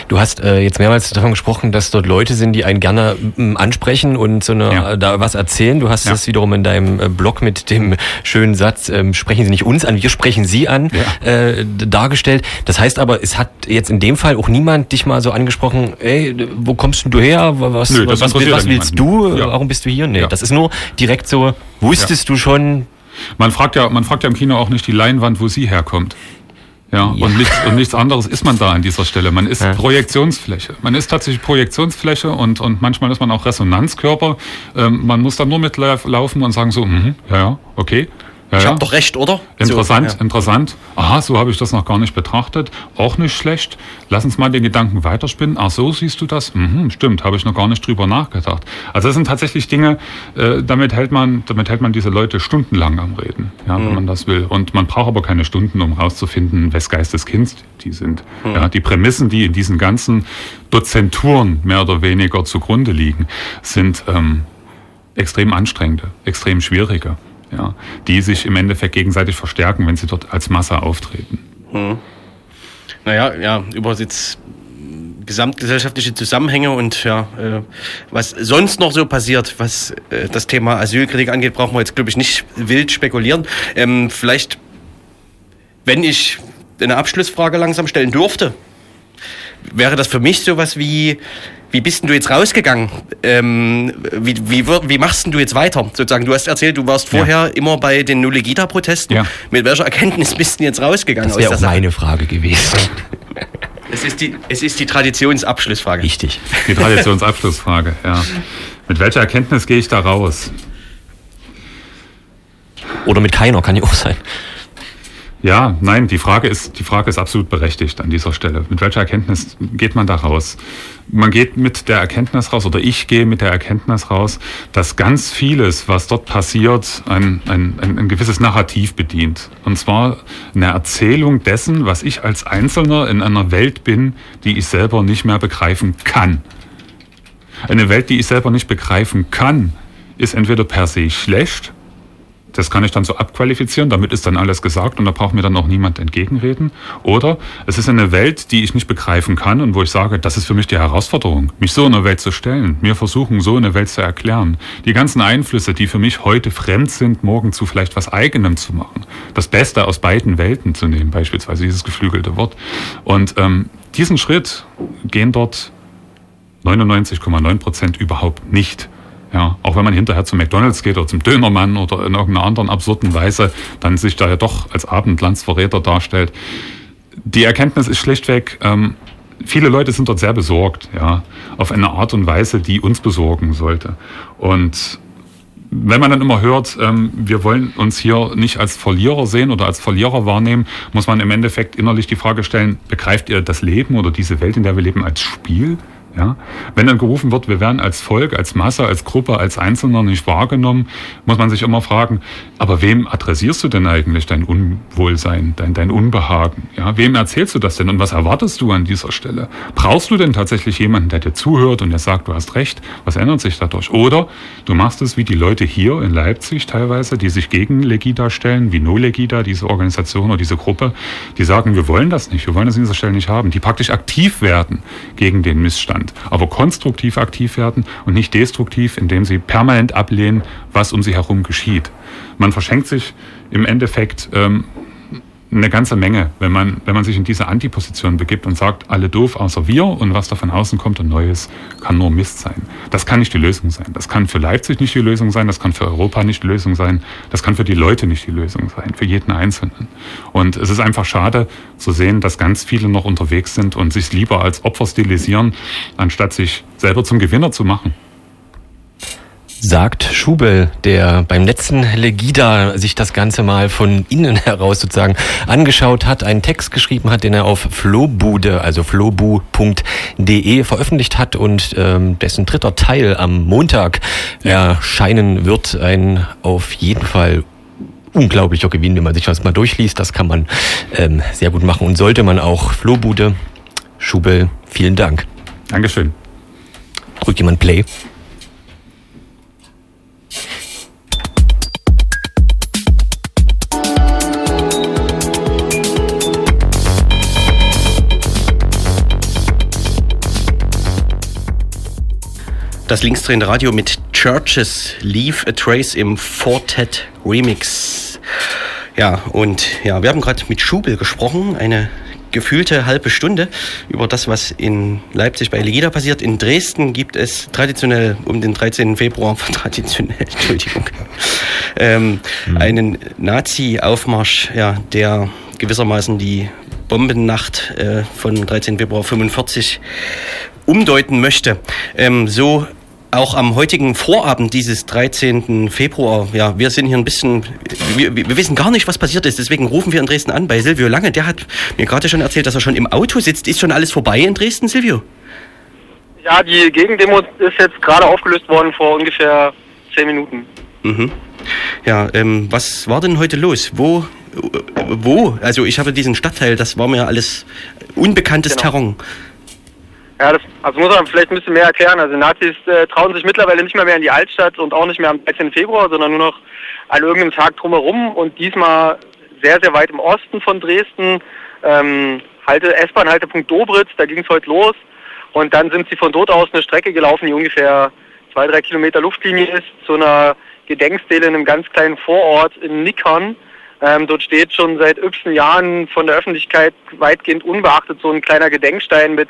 Du hast äh, jetzt mehrmals davon gesprochen, dass dort Leute sind, die einen gerne m, ansprechen und so eine, ja. da was erzählen. Du hast ja. das wiederum in deinem äh, Blog mit dem schönen Satz, ähm, sprechen Sie nicht uns an, wir sprechen Sie an, ja. äh, dargestellt. Das heißt aber, es hat jetzt in dem Fall auch niemand dich mal so angesprochen, ey, wo kommst du her? Was, Nö, was, was, was willst du? Warum bist du hier? Nee, das ist nur direkt so, wusstest du schon, man fragt ja, man fragt ja im Kino auch nicht die Leinwand, wo sie herkommt. Ja, ja, Und, nichts, und nichts anderes ist man da an dieser Stelle. Man ist ja. Projektionsfläche. Man ist tatsächlich Projektionsfläche und, und manchmal ist man auch Resonanzkörper. Ähm, man muss dann nur mitlaufen und sagen so, mh, ja, ja, okay. Ja, ich habe doch recht, oder? Interessant, so, ja. interessant. Aha, so habe ich das noch gar nicht betrachtet. Auch nicht schlecht. Lass uns mal den Gedanken weiterspinnen. Ach, so siehst du das? Mhm, stimmt, habe ich noch gar nicht drüber nachgedacht. Also das sind tatsächlich Dinge, äh, damit hält man, damit hält man diese Leute stundenlang am Reden, ja, mhm. wenn man das will. Und man braucht aber keine Stunden, um rauszufinden, wes Geistes Kind die sind. Mhm. Ja, die Prämissen, die in diesen ganzen Dozenturen mehr oder weniger zugrunde liegen, sind ähm, extrem anstrengende, extrem schwierige ja, die sich im Endeffekt gegenseitig verstärken, wenn sie dort als Masse auftreten. Hm. Naja, ja, über jetzt gesamtgesellschaftliche Zusammenhänge und ja, äh, was sonst noch so passiert, was äh, das Thema Asylkritik angeht, brauchen wir jetzt, glaube ich, nicht wild spekulieren. Ähm, vielleicht, wenn ich eine Abschlussfrage langsam stellen dürfte, wäre das für mich sowas wie, wie bist denn du jetzt rausgegangen? Ähm, wie, wie, wie machst denn du jetzt weiter? Sozusagen, du hast erzählt, du warst vorher ja. immer bei den Nulegita-Protesten. Ja. Mit welcher Erkenntnis bist du jetzt rausgegangen? Das wäre auch meine Frage gewesen. Es ist, die, es ist die Traditionsabschlussfrage. Richtig. Die Traditionsabschlussfrage, ja. Mit welcher Erkenntnis gehe ich da raus? Oder mit keiner, kann ja auch sein. Ja, nein, die Frage ist, die Frage ist absolut berechtigt an dieser Stelle. Mit welcher Erkenntnis geht man da raus? Man geht mit der Erkenntnis raus, oder ich gehe mit der Erkenntnis raus, dass ganz vieles, was dort passiert, ein, ein, ein, ein gewisses Narrativ bedient. Und zwar eine Erzählung dessen, was ich als Einzelner in einer Welt bin, die ich selber nicht mehr begreifen kann. Eine Welt, die ich selber nicht begreifen kann, ist entweder per se schlecht das kann ich dann so abqualifizieren, damit ist dann alles gesagt und da braucht mir dann auch niemand entgegenreden. Oder es ist eine Welt, die ich nicht begreifen kann und wo ich sage, das ist für mich die Herausforderung, mich so in eine Welt zu stellen, mir versuchen, so eine Welt zu erklären. Die ganzen Einflüsse, die für mich heute fremd sind, morgen zu vielleicht was Eigenem zu machen. Das Beste aus beiden Welten zu nehmen, beispielsweise dieses geflügelte Wort. Und ähm, diesen Schritt gehen dort 99,9 Prozent überhaupt nicht. Ja, auch wenn man hinterher zum McDonalds geht oder zum Dönermann oder in irgendeiner anderen absurden Weise dann sich da ja doch als Abendlandsverräter darstellt. Die Erkenntnis ist schlichtweg, ähm, viele Leute sind dort sehr besorgt, ja, auf eine Art und Weise, die uns besorgen sollte. Und wenn man dann immer hört, ähm, wir wollen uns hier nicht als Verlierer sehen oder als Verlierer wahrnehmen, muss man im Endeffekt innerlich die Frage stellen, begreift ihr das Leben oder diese Welt, in der wir leben, als Spiel? Ja? Wenn dann gerufen wird, wir werden als Volk, als Masse, als Gruppe, als Einzelner nicht wahrgenommen, muss man sich immer fragen, aber wem adressierst du denn eigentlich dein Unwohlsein, dein, dein Unbehagen? Ja? Wem erzählst du das denn und was erwartest du an dieser Stelle? Brauchst du denn tatsächlich jemanden, der dir zuhört und der sagt, du hast recht, was ändert sich dadurch? Oder du machst es wie die Leute hier in Leipzig teilweise, die sich gegen Legida stellen, wie No Legida, diese Organisation oder diese Gruppe, die sagen, wir wollen das nicht, wir wollen das an dieser Stelle nicht haben, die praktisch aktiv werden gegen den Missstand sind, aber konstruktiv aktiv werden und nicht destruktiv, indem sie permanent ablehnen, was um sie herum geschieht. Man verschenkt sich im Endeffekt ähm, eine ganze Menge, wenn man, wenn man sich in diese Antiposition begibt und sagt, alle doof außer wir und was da von außen kommt und Neues kann nur Mist sein. Das kann nicht die Lösung sein. Das kann für Leipzig nicht die Lösung sein, das kann für Europa nicht die Lösung sein, das kann für die Leute nicht die Lösung sein, für jeden Einzelnen. Und es ist einfach schade zu sehen, dass ganz viele noch unterwegs sind und sich lieber als Opfer stilisieren, anstatt sich selber zum Gewinner zu machen sagt Schubel, der beim letzten Legida sich das Ganze mal von innen heraus sozusagen angeschaut hat, einen Text geschrieben hat, den er auf Flobude, also flobu.de veröffentlicht hat und ähm, dessen dritter Teil am Montag erscheinen wird. Ein auf jeden Fall unglaublicher Gewinn, wenn man sich das mal durchliest. Das kann man ähm, sehr gut machen und sollte man auch. Flobude, Schubel, vielen Dank. Dankeschön. Drückt jemand Play? Das linksdrehende Radio mit Churches Leave a Trace im Fortet Remix. Ja, und ja, wir haben gerade mit Schubel gesprochen, eine gefühlte halbe Stunde über das, was in Leipzig bei Legida passiert. In Dresden gibt es traditionell um den 13. Februar, traditionell, Entschuldigung, ähm, mhm. einen Nazi-Aufmarsch, ja, der gewissermaßen die Bombennacht äh, von 13. Februar 45 umdeuten möchte. Ähm, so auch am heutigen Vorabend dieses 13. Februar, ja, wir sind hier ein bisschen, wir, wir, wissen gar nicht, was passiert ist, deswegen rufen wir in Dresden an bei Silvio Lange. Der hat mir gerade schon erzählt, dass er schon im Auto sitzt. Ist schon alles vorbei in Dresden, Silvio? Ja, die Gegendemo ist jetzt gerade aufgelöst worden vor ungefähr zehn Minuten. Mhm. Ja, ähm, was war denn heute los? Wo, wo? Also ich habe diesen Stadtteil, das war mir alles unbekanntes genau. Terrain. Ja, das also muss man vielleicht ein bisschen mehr erklären. Also Nazis äh, trauen sich mittlerweile nicht mehr, mehr in die Altstadt und auch nicht mehr am 13. Februar, sondern nur noch an irgendeinem Tag drumherum und diesmal sehr, sehr weit im Osten von Dresden. Ähm, Halte, S-Bahn-Haltepunkt Dobritz, da ging es heute los. Und dann sind sie von dort aus eine Strecke gelaufen, die ungefähr zwei, drei Kilometer Luftlinie ist, zu einer Gedenkstele in einem ganz kleinen Vorort in Nickern. Ähm, dort steht schon seit 15 Jahren von der Öffentlichkeit weitgehend unbeachtet so ein kleiner Gedenkstein mit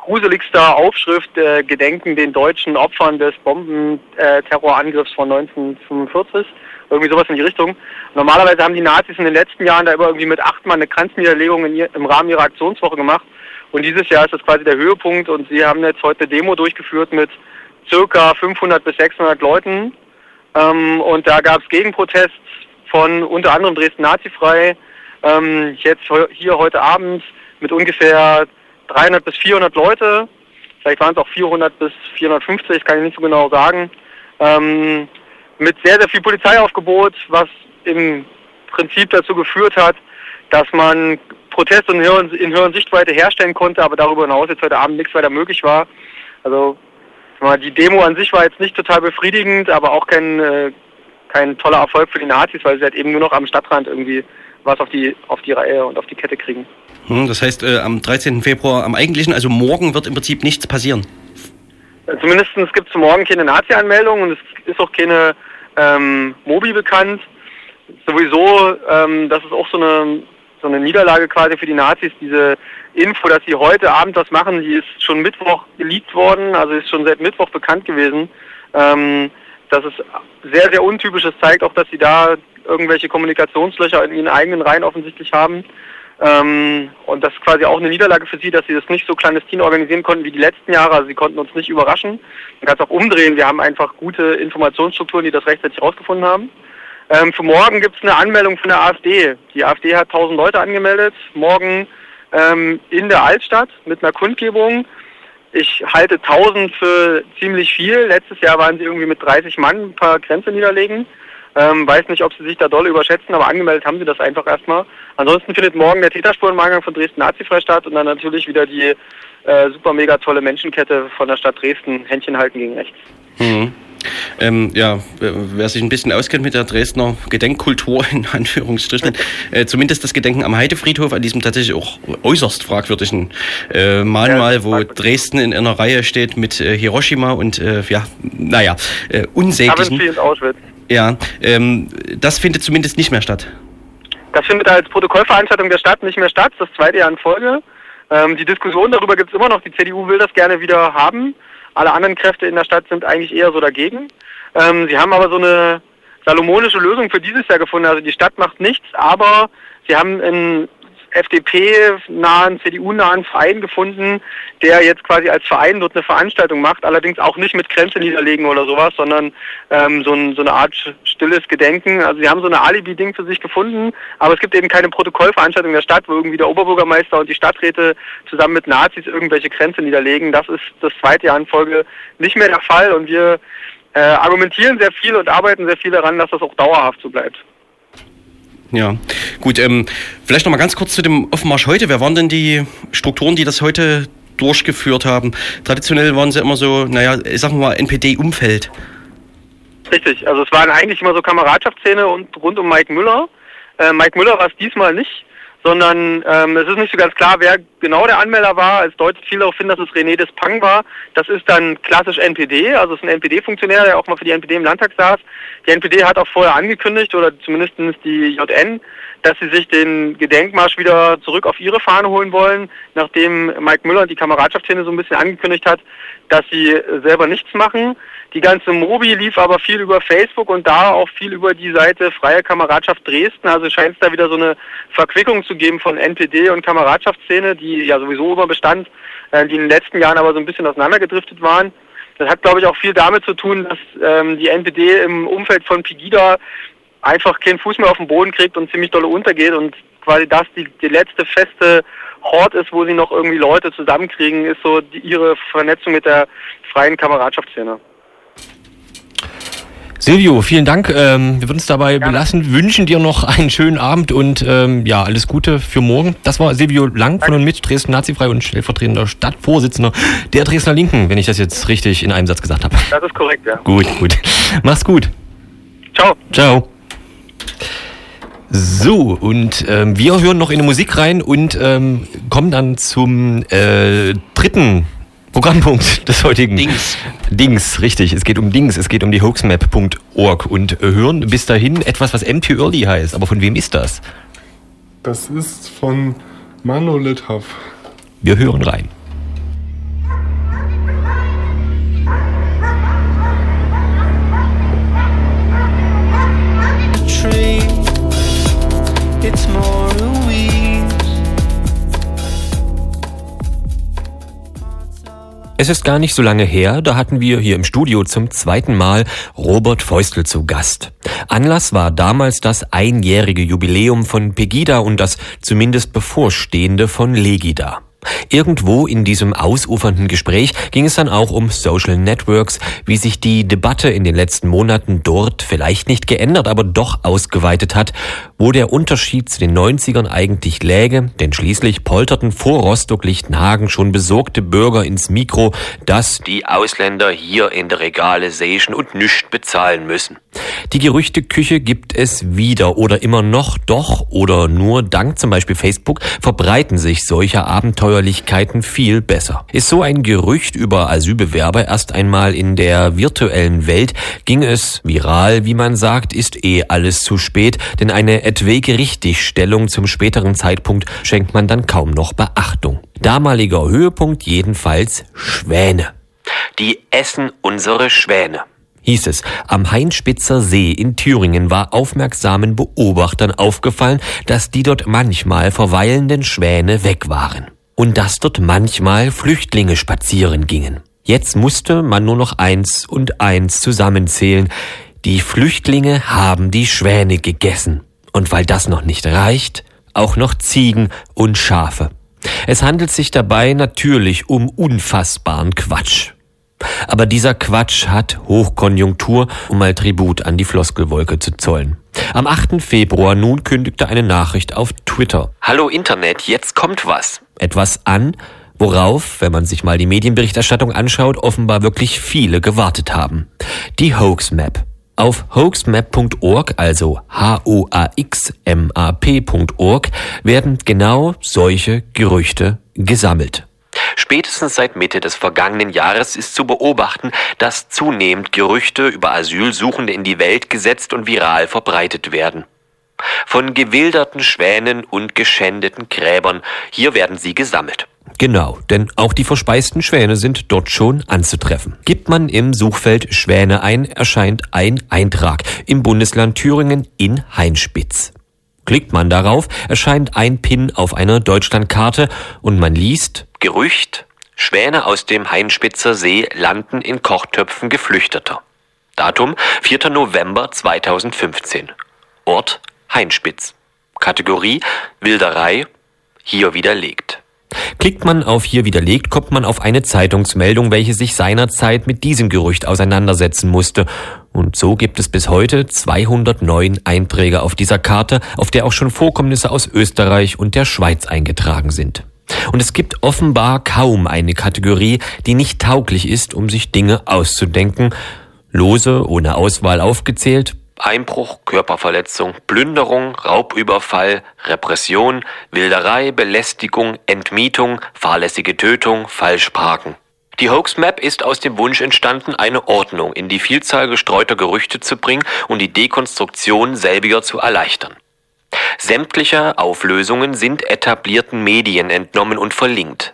gruseligster Aufschrift äh, gedenken den deutschen Opfern des Bombenterrorangriffs von 1945. Irgendwie sowas in die Richtung. Normalerweise haben die Nazis in den letzten Jahren da immer irgendwie mit acht Mann eine Kranzniederlegung ihr, im Rahmen ihrer Aktionswoche gemacht. Und dieses Jahr ist das quasi der Höhepunkt und sie haben jetzt heute eine Demo durchgeführt mit circa 500 bis 600 Leuten. Ähm, und da gab es Gegenprotests von unter anderem Dresden Nazifrei. Ähm, jetzt hier heute Abend mit ungefähr 300 bis 400 Leute, vielleicht waren es auch 400 bis 450, kann ich nicht so genau sagen, ähm, mit sehr, sehr viel Polizeiaufgebot, was im Prinzip dazu geführt hat, dass man Protest in höheren, in höheren Sichtweite herstellen konnte, aber darüber hinaus jetzt heute Abend nichts weiter möglich war. Also die Demo an sich war jetzt nicht total befriedigend, aber auch kein, äh, kein toller Erfolg für die Nazis, weil sie halt eben nur noch am Stadtrand irgendwie was auf die, auf die Reihe und auf die Kette kriegen. Hm, das heißt, äh, am 13. Februar, am eigentlichen, also morgen wird im Prinzip nichts passieren. Zumindest gibt es morgen keine Nazi-Anmeldung und es ist auch keine ähm, Mobi bekannt. Sowieso, ähm, das ist auch so eine, so eine Niederlage quasi für die Nazis, diese Info, dass sie heute Abend was machen, die ist schon Mittwoch geleakt worden, also ist schon seit Mittwoch bekannt gewesen. Ähm, das ist sehr, sehr untypisch. Es zeigt auch, dass sie da irgendwelche Kommunikationslöcher in ihren eigenen Reihen offensichtlich haben. Ähm, und das ist quasi auch eine Niederlage für sie, dass sie das nicht so clandestin organisieren konnten wie die letzten Jahre. Also sie konnten uns nicht überraschen. Man kann es auch umdrehen. Wir haben einfach gute Informationsstrukturen, die das rechtzeitig herausgefunden haben. Ähm, für morgen gibt es eine Anmeldung von der AfD. Die AfD hat 1000 Leute angemeldet. Morgen ähm, in der Altstadt mit einer Kundgebung. Ich halte 1000 für ziemlich viel. Letztes Jahr waren sie irgendwie mit 30 Mann ein paar Grenze niederlegen. Ähm, weiß nicht, ob sie sich da doll überschätzen, aber angemeldet haben sie das einfach erstmal. Ansonsten findet morgen der Täterspureneingang von Dresden Nazifrei statt und dann natürlich wieder die äh, super mega tolle Menschenkette von der Stadt Dresden, Händchen halten gegen rechts. Mhm. Ähm, ja, wer sich ein bisschen auskennt mit der Dresdner Gedenkkultur, in Anführungsstrichen, äh, zumindest das Gedenken am Heidefriedhof, an diesem tatsächlich auch äußerst fragwürdigen äh, Mahnmal, ja, wo Dresden in einer Reihe steht mit äh, Hiroshima und, äh, ja, naja, äh, unsäglichen. Ja, ähm, das findet zumindest nicht mehr statt. Das findet als Protokollveranstaltung der Stadt nicht mehr statt, das zweite Jahr in Folge. Ähm, die Diskussion darüber gibt es immer noch. Die CDU will das gerne wieder haben. Alle anderen Kräfte in der Stadt sind eigentlich eher so dagegen. Ähm, sie haben aber so eine salomonische Lösung für dieses Jahr gefunden. Also die Stadt macht nichts, aber sie haben in FDP-nahen, CDU-nahen Verein gefunden, der jetzt quasi als Verein dort eine Veranstaltung macht, allerdings auch nicht mit Grenze niederlegen oder sowas, sondern ähm, so, ein, so eine Art stilles Gedenken. Also sie haben so eine Alibi-Ding für sich gefunden, aber es gibt eben keine Protokollveranstaltung der Stadt, wo irgendwie der Oberbürgermeister und die Stadträte zusammen mit Nazis irgendwelche Grenze niederlegen. Das ist das zweite Jahr in Folge nicht mehr der Fall und wir äh, argumentieren sehr viel und arbeiten sehr viel daran, dass das auch dauerhaft so bleibt. Ja, gut. Ähm, vielleicht noch mal ganz kurz zu dem Offenmarsch heute. Wer waren denn die Strukturen, die das heute durchgeführt haben? Traditionell waren sie immer so, naja, sagen wir mal, NPD-Umfeld. Richtig, also es waren eigentlich immer so Kameradschaftsszene und rund um Mike Müller. Äh, Mike Müller war es diesmal nicht sondern ähm, es ist nicht so ganz klar, wer genau der Anmelder war. Es deutet viel darauf hin, dass es René Despang war. Das ist dann klassisch NPD, also es ist ein NPD-Funktionär, der auch mal für die NPD im Landtag saß. Die NPD hat auch vorher angekündigt, oder zumindest die JN, dass sie sich den Gedenkmarsch wieder zurück auf ihre Fahne holen wollen, nachdem Mike Müller und die Kameradschaftsszene so ein bisschen angekündigt hat, dass sie selber nichts machen. Die ganze Mobi lief aber viel über Facebook und da auch viel über die Seite Freie Kameradschaft Dresden. Also scheint es da wieder so eine Verquickung zu geben von NPD und Kameradschaftsszene, die ja sowieso immer bestand, äh, die in den letzten Jahren aber so ein bisschen auseinandergedriftet waren. Das hat, glaube ich, auch viel damit zu tun, dass ähm, die NPD im Umfeld von Pegida einfach keinen Fuß mehr auf den Boden kriegt und ziemlich dolle untergeht und quasi das die, die letzte feste Hort ist, wo sie noch irgendwie Leute zusammenkriegen, ist so die, ihre Vernetzung mit der freien Kameradschaftsszene. Silvio, vielen Dank. Ähm, wir würden es dabei Gerne. belassen, wünschen dir noch einen schönen Abend und ähm, ja, alles Gute für morgen. Das war Silvio Lang Danke. von und mit Dresden Nazifrei und stellvertretender Stadtvorsitzender der Dresdner Linken, wenn ich das jetzt richtig in einem Satz gesagt habe. Das ist korrekt, ja. Gut, gut. Mach's gut. Ciao. Ciao. So, und ähm, wir hören noch in die Musik rein und ähm, kommen dann zum äh, dritten Programmpunkt des heutigen Dings. Dings, richtig. Es geht um Dings. Es geht um die hoaxmap.org und hören bis dahin etwas, was MP Early heißt. Aber von wem ist das? Das ist von Mano Lithav. Wir hören rein. Es ist gar nicht so lange her, da hatten wir hier im Studio zum zweiten Mal Robert Feustel zu Gast. Anlass war damals das einjährige Jubiläum von Pegida und das zumindest bevorstehende von Legida. Irgendwo in diesem ausufernden Gespräch ging es dann auch um Social Networks, wie sich die Debatte in den letzten Monaten dort vielleicht nicht geändert, aber doch ausgeweitet hat, wo der Unterschied zu den 90ern eigentlich läge, denn schließlich polterten vor Rostock-Lichtenhagen schon besorgte Bürger ins Mikro, dass die Ausländer hier in der Regale säschen und nichts bezahlen müssen. Die Gerüchteküche gibt es wieder oder immer noch, doch oder nur dank zum Beispiel Facebook verbreiten sich solche Abenteuerlichkeiten viel besser. Ist so ein Gerücht über Asylbewerber erst einmal in der virtuellen Welt, ging es viral, wie man sagt, ist eh alles zu spät, denn eine etwaige Richtigstellung zum späteren Zeitpunkt schenkt man dann kaum noch Beachtung. Damaliger Höhepunkt jedenfalls Schwäne. Die essen unsere Schwäne hieß es, am Heinspitzer See in Thüringen war aufmerksamen Beobachtern aufgefallen, dass die dort manchmal verweilenden Schwäne weg waren. Und dass dort manchmal Flüchtlinge spazieren gingen. Jetzt musste man nur noch eins und eins zusammenzählen. Die Flüchtlinge haben die Schwäne gegessen. Und weil das noch nicht reicht, auch noch Ziegen und Schafe. Es handelt sich dabei natürlich um unfassbaren Quatsch. Aber dieser Quatsch hat Hochkonjunktur, um mal Tribut an die Floskelwolke zu zollen. Am 8. Februar nun kündigte eine Nachricht auf Twitter. Hallo Internet, jetzt kommt was. Etwas an, worauf, wenn man sich mal die Medienberichterstattung anschaut, offenbar wirklich viele gewartet haben. Die Hoax Map. Auf hoaxmap.org, also H-O-A-X-M-A-P.org, werden genau solche Gerüchte gesammelt. Spätestens seit Mitte des vergangenen Jahres ist zu beobachten, dass zunehmend Gerüchte über Asylsuchende in die Welt gesetzt und viral verbreitet werden. Von gewilderten Schwänen und geschändeten Gräbern, hier werden sie gesammelt. Genau, denn auch die verspeisten Schwäne sind dort schon anzutreffen. Gibt man im Suchfeld Schwäne ein, erscheint ein Eintrag im Bundesland Thüringen in Heinspitz. Klickt man darauf, erscheint ein Pin auf einer Deutschlandkarte und man liest Gerücht, Schwäne aus dem Heinspitzer See landen in Kochtöpfen Geflüchteter. Datum 4. November 2015. Ort Heinspitz. Kategorie Wilderei, hier widerlegt. Klickt man auf hier widerlegt, kommt man auf eine Zeitungsmeldung, welche sich seinerzeit mit diesem Gerücht auseinandersetzen musste. Und so gibt es bis heute 209 Einträge auf dieser Karte, auf der auch schon Vorkommnisse aus Österreich und der Schweiz eingetragen sind. Und es gibt offenbar kaum eine Kategorie, die nicht tauglich ist, um sich Dinge auszudenken. Lose, ohne Auswahl aufgezählt. Einbruch, Körperverletzung, Plünderung, Raubüberfall, Repression, Wilderei, Belästigung, Entmietung, fahrlässige Tötung, Falschparken. Die Hoax Map ist aus dem Wunsch entstanden, eine Ordnung in die Vielzahl gestreuter Gerüchte zu bringen und die Dekonstruktion selbiger zu erleichtern. Sämtliche Auflösungen sind etablierten Medien entnommen und verlinkt.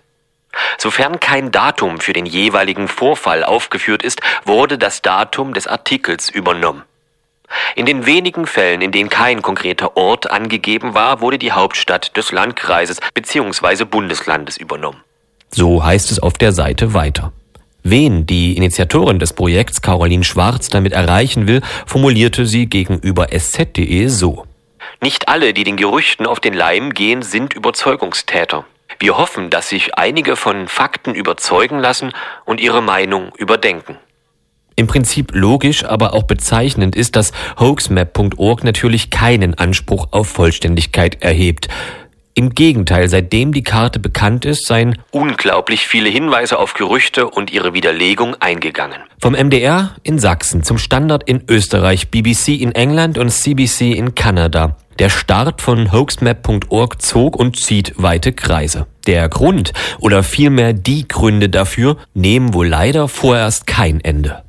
Sofern kein Datum für den jeweiligen Vorfall aufgeführt ist, wurde das Datum des Artikels übernommen. In den wenigen Fällen, in denen kein konkreter Ort angegeben war, wurde die Hauptstadt des Landkreises bzw. Bundeslandes übernommen. So heißt es auf der Seite weiter. Wen die Initiatorin des Projekts Caroline Schwarz damit erreichen will, formulierte sie gegenüber sz.de so. Nicht alle, die den Gerüchten auf den Leim gehen, sind Überzeugungstäter. Wir hoffen, dass sich einige von Fakten überzeugen lassen und ihre Meinung überdenken. Im Prinzip logisch, aber auch bezeichnend ist, dass hoaxmap.org natürlich keinen Anspruch auf Vollständigkeit erhebt. Im Gegenteil, seitdem die Karte bekannt ist, seien unglaublich viele Hinweise auf Gerüchte und ihre Widerlegung eingegangen. Vom MDR in Sachsen zum Standard in Österreich, BBC in England und CBC in Kanada. Der Start von hoaxmap.org zog und zieht weite Kreise. Der Grund oder vielmehr die Gründe dafür nehmen wohl leider vorerst kein Ende.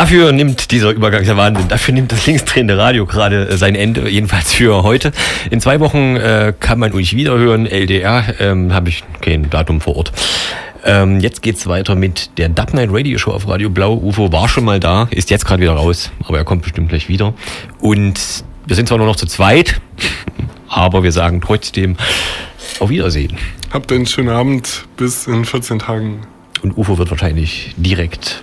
Dafür nimmt dieser Übergang der Wahnsinn, dafür nimmt das linksdrehende Radio gerade äh, sein Ende, jedenfalls für heute. In zwei Wochen äh, kann man euch wiederhören, LDR, ähm, habe ich kein Datum vor Ort. Ähm, jetzt geht's weiter mit der Dub Night Radio Show auf Radio Blau. UFO war schon mal da, ist jetzt gerade wieder raus, aber er kommt bestimmt gleich wieder. Und wir sind zwar nur noch zu zweit, aber wir sagen trotzdem auf Wiedersehen. Habt einen schönen Abend bis in 14 Tagen. Und UFO wird wahrscheinlich direkt